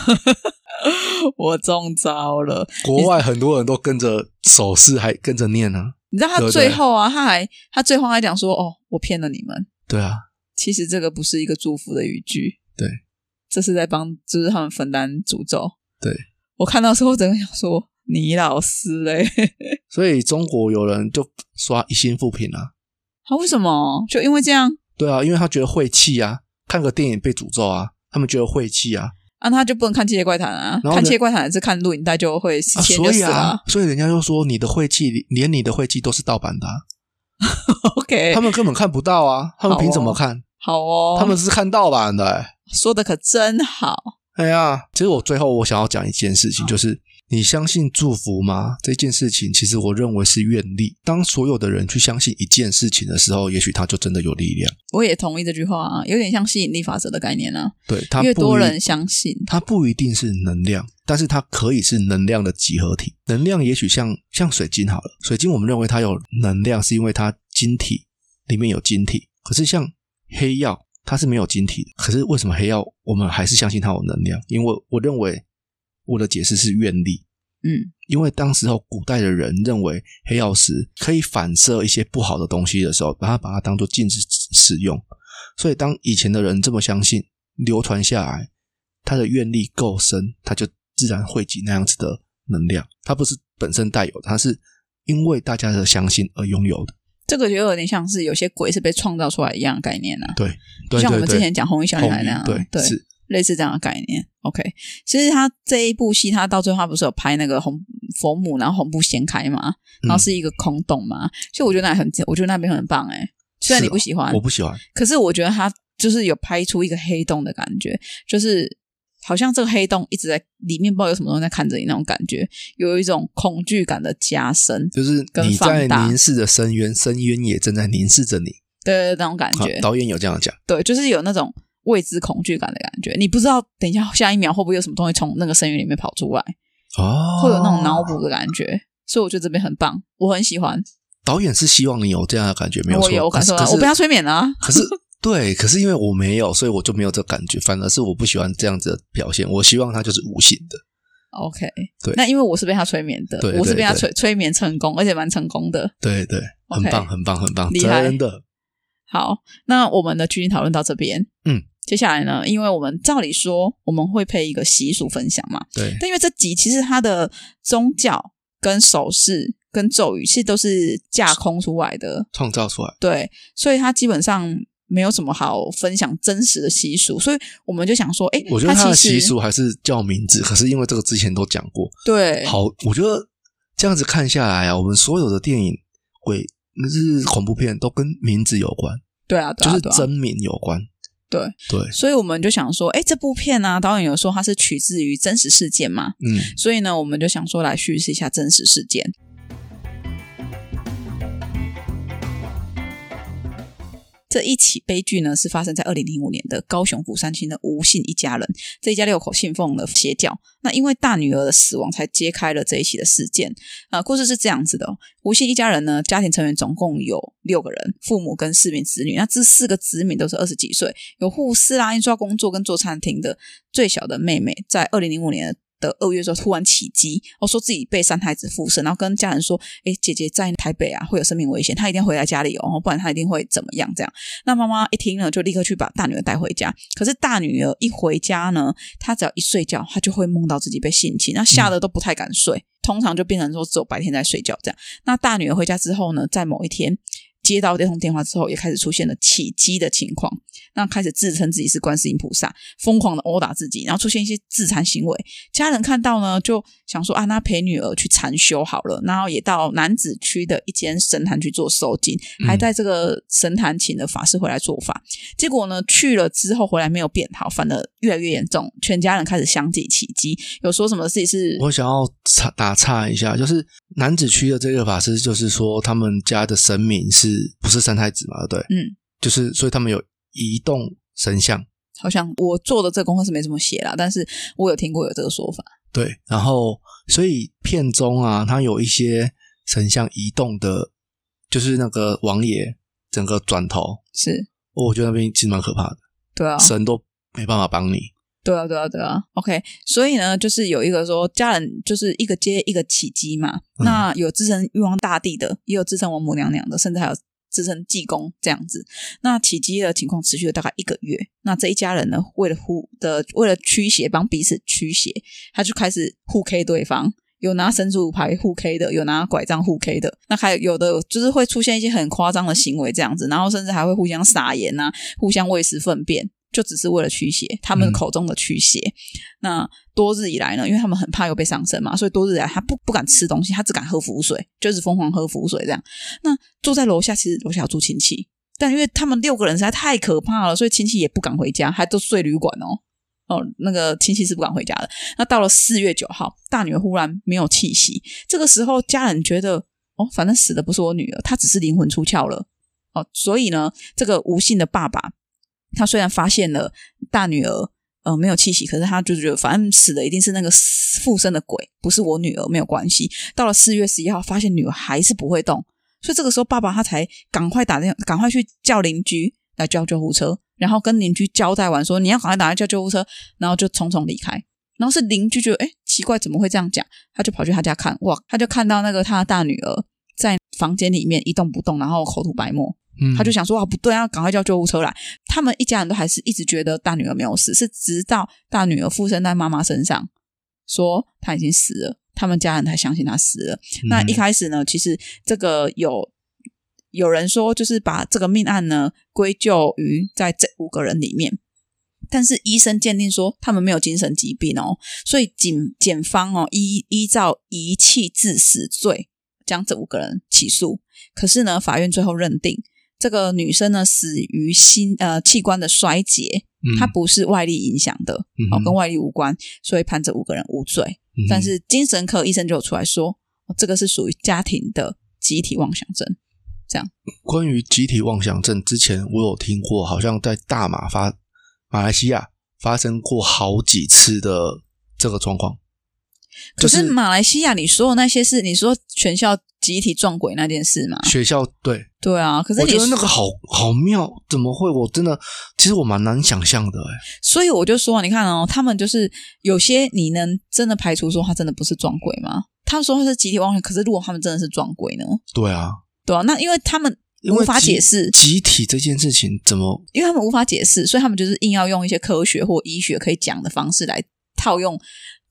S2: 我中招了。
S1: 国外很多人都跟着手势，还跟着念呢、
S2: 你知道他最后啊，他还他最后还讲说：“哦，我骗了你们。
S1: 对啊，”
S2: 其实这个不是一个祝福的语句，
S1: 对，
S2: 这是在帮就是他们分担诅咒。
S1: 对，
S2: 我看到之后，整个想说：“你老师嘞，
S1: 所以中国有人就刷一星复评啊，
S2: 他为什么就因为这样
S1: 对啊，因为他觉得晦气啊，看个电影被诅咒啊，他们觉得晦气啊，
S2: 啊？他就不能看《七夜怪谈》啊？看《七夜怪谈》是看录影带就会死
S1: 所以
S2: 啊。
S1: 啊，所以人家就说你的晦气，连你的晦气都是盗版的、啊，
S2: OK，
S1: 他们根本看不到啊，他们凭什么看？
S2: 好哦，
S1: 他们是看盗版的、欸。
S2: 说的可真好。
S1: 哎呀，其实我最后我想要讲一件事情，就是你相信祝福吗？这件事情，其实我认为是愿力。当所有的人去相信一件事情的时候，也许它就真的有力量。
S2: 我也同意这句话啊，有点像吸引力法则的概念啊。
S1: 对，它
S2: 越多人相信，
S1: 它不一定是能量，但是它可以是能量的集合体。能量也许像像水晶好了，水晶我们认为它有能量，是因为它晶体里面有晶体。可是像黑曜，它是没有晶体的。可是为什么黑曜我们还是相信它有能量？因为我认为我的解释是愿力。
S2: 嗯，
S1: 因为当时候古代的人认为黑曜石可以反射一些不好的东西的时候，把它把它当做镜子使用。所以当以前的人这么相信，流传下来，它的愿力够深，它就自然汇集那样子的能量。它不是本身带有的，它是因为大家的相信而拥有的。
S2: 这个就有点像是有些鬼是被创造出来一样的概念啊。
S1: 对，对
S2: 像我们之前讲红衣小女孩那样，
S1: 对
S2: 对，
S1: 是
S2: 类似这样的概念。OK，其实他这一部戏，他到最后他不是有拍那个红佛母，然后红布掀开嘛，然后是一个空洞嘛，所以我觉得那很，我觉得那边很棒哎、虽然你不喜欢，
S1: 我不喜欢。
S2: 可是我觉得他就是有拍出一个黑洞的感觉，就是好像这个黑洞一直在里面，不知道有什么东西在看着你那种感觉，有一种恐惧感的加深，
S1: 就是你在凝视着深渊，深渊也正在凝视着你。
S2: 对对那种感觉，
S1: 导演有这样讲，
S2: 对，就是有那种未知恐惧感的感觉，你不知道等一下下一秒会不会有什么东西从那个深渊里面跑出来，
S1: 哦，
S2: 会有那种脑补的感觉，所以我觉得这边很棒，我很喜欢，
S1: 导演是希望你有这样的感觉，没有错。
S2: 我有感受到，我被他催眠了、啊，
S1: 可是对，可是因为我没有，所以我就没有这感觉，反而是我不喜欢这样子的表现。我希望它就是无形的。
S2: OK，
S1: 对
S2: 那因为我是被他催眠的，
S1: 对
S2: 我是被他催催眠成功，而且蛮成功的。
S1: 对对，很棒，很棒，很棒，真的。
S2: 好，那我们的剧情讨论到这边，
S1: 嗯，
S2: 接下来呢，因为我们照理说我们会配一个习俗分享嘛，
S1: 对，
S2: 但因为这集其实它的宗教跟手势跟咒语其实都是架空出来的，
S1: 创造出来。
S2: 对，所以它基本上没有什么好分享真实的习俗，所以我们就想说，哎，
S1: 我觉得他的习俗还是叫名字，可是因为这个之前都讲过，
S2: 对，
S1: 好，我觉得这样子看下来啊，我们所有的电影鬼那是恐怖片都跟名字有关，
S2: 对啊，
S1: 就是真名有关。
S2: 对，
S1: 对，
S2: 所以我们就想说，哎，这部片呢、导演有说它是取自于真实事件嘛，
S1: 嗯，
S2: 所以呢，我们就想说来叙事一下真实事件。这一起悲剧呢，是发生在二零零五年的高雄古山区的吴姓一家人。这一家六口信奉了邪教，那因为大女儿的死亡，才揭开了这一起的事件。呃，故事是这样子的、吴姓一家人呢，家庭成员总共有六个人，父母跟四名子女。那这四个子女都是二十几岁，有护士啦、印刷工作跟做餐厅的。最小的妹妹在二零零五年的的二月的时候突然起机，我，说自己被三太子附身，然后跟家人说：“诶，姐姐在台北啊，会有生命危险，她一定要回来家里哦，不然她一定会怎么样？”这样，那妈妈一听呢，就立刻去把大女儿带回家。可是大女儿一回家呢，她只要一睡觉，她就会梦到自己被性侵，那吓得都不太敢睡，通常就变成说只有白天在睡觉这样。那大女儿回家之后呢，在某一天。接到这通电话之后，也开始出现了起鸡的情况，那开始自称自己是观世音菩萨，疯狂的殴打自己，然后出现一些自残行为。家人看到呢，就想说啊，那陪女儿去禅修好了，然后也到南子区的一间神坛去做受精，还在这个神坛请了法师回来做法。结果呢，去了之后回来没有变好，反而越来越严重，全家人开始相继起鸡，有说什么自己是
S1: 我想要插打岔一下，就是南子区的这个法师，就是说他们家的神明是不是三太子嘛？对不对，
S2: 嗯，
S1: 就是所以他们有移动神像，
S2: 好像我做的这个功课是没这么写啦，但是我有听过有这个说法。
S1: 对，然后所以片中啊，它有一些神像移动的，就是那个王爷整个转头，
S2: 是，
S1: 我觉得那边其实蛮可怕的，
S2: 对啊，
S1: 神都没办法帮你。
S2: 对啊，对啊，对啊。OK，所以呢，就是有一个说家人就是一个接一个起机嘛。
S1: 嗯
S2: 那有自称玉皇大帝的，也有自称王母娘娘的，甚至还有自称济公这样子。那起机的情况持续了大概一个月。那这一家人呢，为了互的为了驱邪，帮彼此驱邪，他就开始互 K 对方。有拿神主牌互 K 的，有拿拐杖互 K 的，那还有有的就是会出现一些很夸张的行为这样子，然后甚至还会互相撒盐啊，互相喂食粪便，就只是为了驱邪，他们
S1: 嗯
S2: 口中的驱邪。那多日以来呢，因为他们很怕又被上身嘛，所以多日以来他不不敢吃东西，他只敢喝符水，就是疯狂喝符水这样。那住在楼下，其实楼下有住亲戚，但因为他们六个人实在太可怕了，所以亲戚也不敢回家，还都睡旅馆哦。哦，那个亲戚是不敢回家的。那到了四月九号，大女儿忽然没有气息，这个时候家人觉得，哦，反正死的不是我女儿，她只是灵魂出窍了。哦，所以呢，这个吴姓的爸爸，他虽然发现了大女儿呃没有气息，可是他就觉得反正死的一定是那个附身的鬼，不是我女儿，没有关系。到了四月十一号，发现女儿还是不会动，所以这个时候爸爸他才赶快打电，赶快去叫邻居来叫救护车，然后跟邻居交代完说你要赶快打来叫救护车，然后就匆匆离开。然后是邻居觉得哎奇怪，怎么会这样讲？他就跑去他家看，哇，他就看到那个他的大女儿在房间里面一动不动，然后口吐白沫。
S1: 嗯
S2: 他就想说啊，不对，啊赶快叫救护车来。他们一家人都还是一直觉得大女儿没有死，是直到大女儿附身在妈妈身上，说她已经死了，他们家人才相信她死了。那一开始呢，其实这个有有人说，就是把这个命案呢归咎于在这五个人里面。但是医生鉴定说他们没有精神疾病哦，所以警检方哦依依照遗弃致死罪将这五个人起诉。可是呢，法院最后认定这个女生呢死于心呃器官的衰竭，
S1: 嗯
S2: 她不是外力影响的，
S1: 嗯，
S2: 哦跟外力无关，所以判这五个人无罪。
S1: 嗯
S2: 但是精神科医生就有出来说，哦这个是属于家庭的集体妄想症。
S1: 这样关于集体妄想症，之前我有听过，好像在大马发马来西亚发生过好几次的这个状况。
S2: 可
S1: 是是
S2: 马来西亚，你说的那些是你说全校集体撞鬼那件事吗？
S1: 学校对，
S2: 对啊，可是你
S1: 我觉得那个好好妙，怎么会？我真的，其实我蛮难想象的，哎，
S2: 所以我就说，你看哦，他们就是有些你能真的排除说他真的不是撞鬼吗？他们说他是集体妄想，可是如果他们真的是撞鬼呢？
S1: 对啊，
S2: 对啊，那因为他们无法解释，
S1: 集体这件事情怎么
S2: 因为他们无法解释，所以他们就是硬要用一些科学或医学可以讲的方式来套用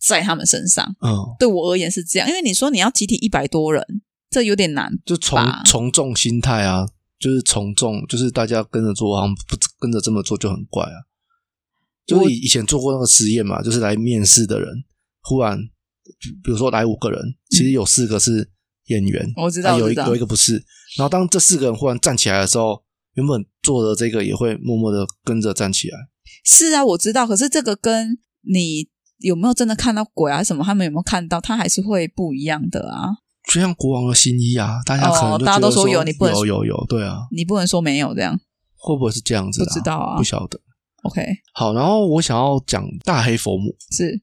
S2: 在他们身上。
S1: 嗯，
S2: 对我而言是这样，因为你说你要集体一百多人，这有点难。
S1: 就从从众心态啊，就是从众，就是大家跟着做，好像不跟着这么做就很怪啊。就以以前做过那个实验嘛，就是来面试的人，忽然比如说来五个人，其实有四个是演员，
S2: 嗯我知道
S1: 啊有一有一个不是。然后当这四个人忽然站起来的时候，原本坐的这个也会默默的跟着站起来。
S2: 是啊，我知道，可是这个跟你有没有真的看到鬼啊什么，他们有没有看到，他还是会不一样的啊。
S1: 就像国王的新衣啊，大家可能
S2: 哦大家都
S1: 说
S2: 有你不能
S1: 有有有，对啊，
S2: 你不能说没有这样。
S1: 会不会是这样子、
S2: 不知道啊
S1: 不晓得。
S2: OK，
S1: 好，然后我想要讲大黑佛母，
S2: 是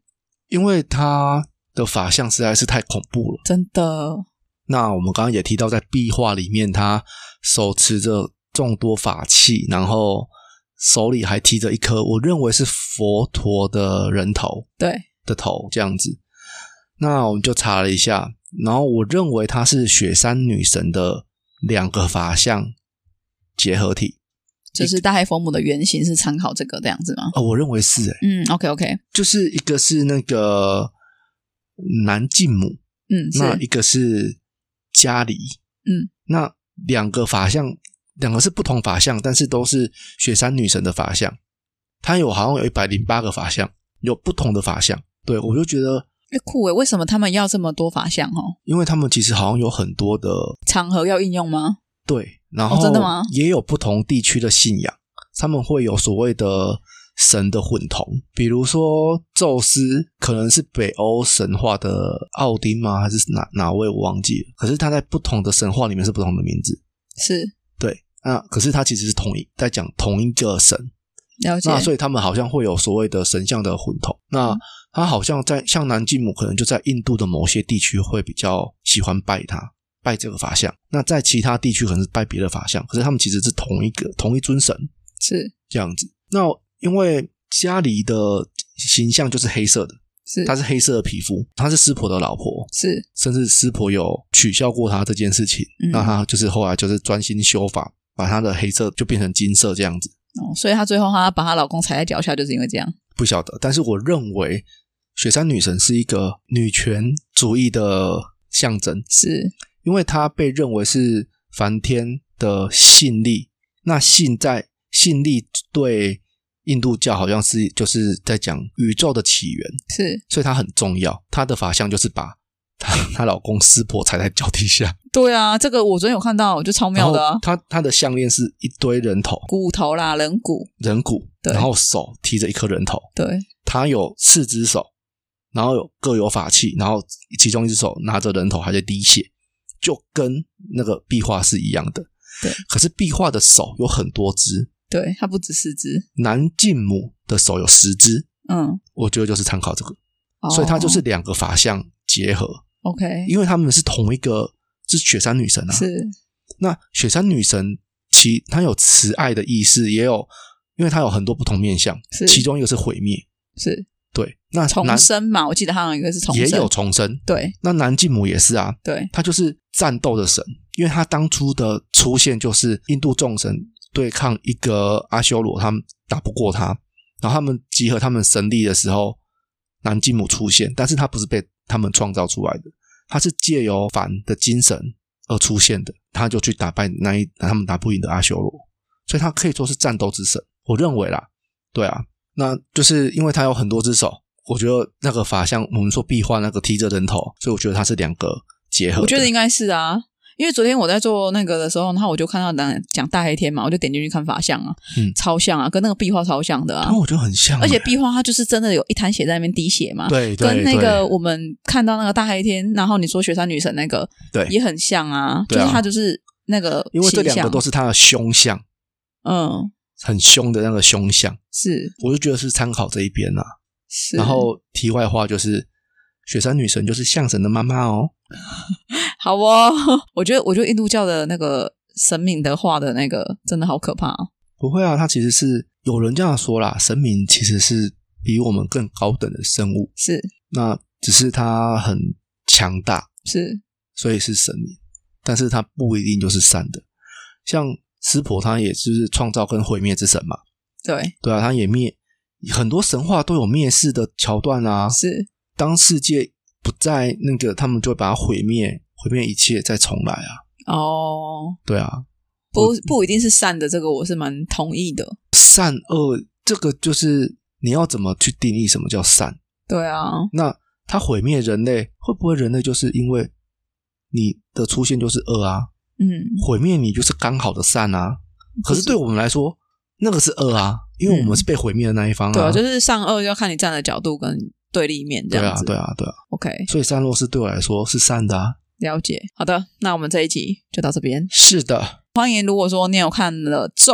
S1: 因为他的法相实在是太恐怖了。
S2: 真的。
S1: 那我们刚刚也提到，在壁画里面，他手持着众多法器，然后手里还提着一颗我认为是佛陀的人头
S2: 对，
S1: 的头，这样子。那我们就查了一下，然后我认为它是雪山女神的两个法相结合体。
S2: 就是大黑佛母的原型是参考这个这样子吗？
S1: 哦，我认为是诶，
S2: 嗯，OK OK，
S1: 就是一个是那个南靖母，
S2: 嗯，
S1: 那一个是迦梨，
S2: 嗯，
S1: 那两个法相，两个是不同法相，但是都是雪山女神的法相。它有好像有一百零八个法相，有不同的法相。对我就觉得，
S2: 哎酷诶，为什么他们要这么多法相哦？
S1: 因为他们其实好像有很多的
S2: 场合要应用吗？
S1: 对，然后
S2: 哦真的吗
S1: 也有不同地区的信仰，他们会有所谓的神的混同，比如说宙斯可能是北欧神话的奥丁吗？还是哪哪位我忘记了。可是他在不同的神话里面是不同的名字，
S2: 是
S1: 对，那可是他其实是同一在讲同一个神，
S2: 了解
S1: 那，所以他们好像会有所谓的神像的混同。那他好像在像南靖母，可能就在印度的某些地区会比较喜欢拜他，拜这个法像。那在其他地区可能是拜别的法像，可是他们其实是同一个同一尊神
S2: 是
S1: 这样子。那因为家里的形象就是黑色的，
S2: 是
S1: 她是黑色的皮肤，她是师婆的老婆，
S2: 是
S1: 甚至师婆有取笑过她这件事情。
S2: 嗯
S1: 那她就是后来就是专心修法，把她的黑色就变成金色这样子。
S2: 哦，所以她最后她把她老公踩在脚下，就是因为这样。
S1: 不晓得，但是我认为雪山女神是一个女权主义的象征，
S2: 是
S1: 因为她被认为是梵天的信力。那信在信力对印度教好像是就是在讲宇宙的起源，
S2: 是，
S1: 所以它很重要。它的法相就是把她 她老公湿婆踩在脚底下，
S2: 对啊，这个我昨天有看到，就超妙的、啊，
S1: 她她的项链是一堆人头。
S2: 骨头啦，人骨，
S1: 人骨，然后手提着一颗人头，
S2: 对，
S1: 她有四只手，然后有各有法器，然后其中一只手拿着人头还在滴血，就跟那个壁画是一样的。
S2: 对，
S1: 可是壁画的手有很多只，
S2: 对，它不止四只，
S1: 南晋母的手有十只，
S2: 嗯，
S1: 我觉得就是参考这个，
S2: 哦。
S1: 所以它就是两个法相结合，
S2: OK，
S1: 因为他们是同一个，是雪山女神啊。
S2: 是。
S1: 那雪山女神其她有慈爱的意识，也有，因为她有很多不同面相，
S2: 是。
S1: 其中一个是毁灭，
S2: 是。
S1: 对，那
S2: 重生嘛，我记得好像有一个是重生，
S1: 也有重生，
S2: 对。
S1: 那南继母也是啊，
S2: 对。
S1: 她就是战斗的神，因为她当初的出现就是印度众神对抗一个阿修罗，他们打不过他，然后他们集合他们神力的时候，南继母出现，但是他不是被他们创造出来的，他是借由凡的精神而出现的，他就去打败那一他们打不赢的阿修罗，所以他可以说是战斗之神，我认为啦，对啊，那就是因为他有很多只手。我觉得那个法像我们说壁画那个提着人头，所以我觉得他是两个结合。
S2: 我觉得应该是啊，因为昨天我在做那个的时候，然后我就看到讲讲大黑天嘛，我就点进去看法相啊，
S1: 嗯
S2: 超像啊，跟那个壁画超像的啊
S1: 我觉得很像欸，
S2: 而且壁画它就是真的有一滩血在那边滴血嘛，
S1: 对对
S2: 跟那个我们看到那个大黑天，然后你说雪山女神那个
S1: 对
S2: 也很像啊，就是它就是那个
S1: 因为这两个都是它的凶相，
S2: 嗯
S1: 很凶的那个凶相，
S2: 是
S1: 我就觉得是参考这一边啦。
S2: 是，
S1: 然后题外话就是，雪山女神就是象神的妈妈哦。
S2: 好哦，我觉得我觉得印度教的那个神明的画的那个真的好可怕、哦，
S1: 不会啊，它其实是有人这样说啦，神明其实是比我们更高等的生物，
S2: 是。
S1: 那只是他很强大，
S2: 是。
S1: 所以是神明，但是他不一定就是善的。像湿婆，他也就是创造跟毁灭之神嘛，
S2: 对。
S1: 对啊，他也灭很多神话都有灭世的桥段啊。
S2: 是
S1: 当世界不再那个，他们就会把它毁灭，毁灭一切，再重来啊。
S2: 哦，
S1: 对啊，
S2: 不不一定是善的，这个我是蛮同意的。
S1: 善恶这个就是你要怎么去定义什么叫善？
S2: 对啊，
S1: 那它毁灭人类，会不会人类就是因为你的出现就是恶啊？
S2: 嗯，
S1: 毁灭你就是刚好的善啊？可是对我们来说，那个是恶啊，因为我们是被毁灭的那一方啊。
S2: 对啊，就是善恶要看你站的角度跟对立面这
S1: 对啊，
S2: 样子。
S1: 对啊，对啊。
S2: OK，
S1: 所以善落是对我来说是善的啊。
S2: 了解。好的，那我们这一集就到这边。
S1: 是的，
S2: 欢迎，如果说你有看了《咒》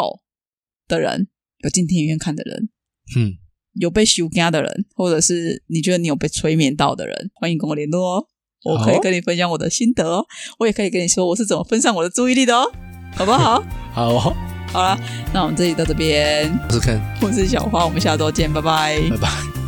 S2: 的人，有进电影院看的人，
S1: 嗯，
S2: 有被修家的人，或者是你觉得你有被催眠到的人，欢迎跟我联络哦。我可以跟你分享我的心得哦，我也可以跟你说我是怎么分散我的注意力的哦，好不好？
S1: 好哦，
S2: 好了，那我们这里到这边，
S1: 我是 Ken，
S2: 我是小花，我们下周见，拜拜
S1: 拜拜。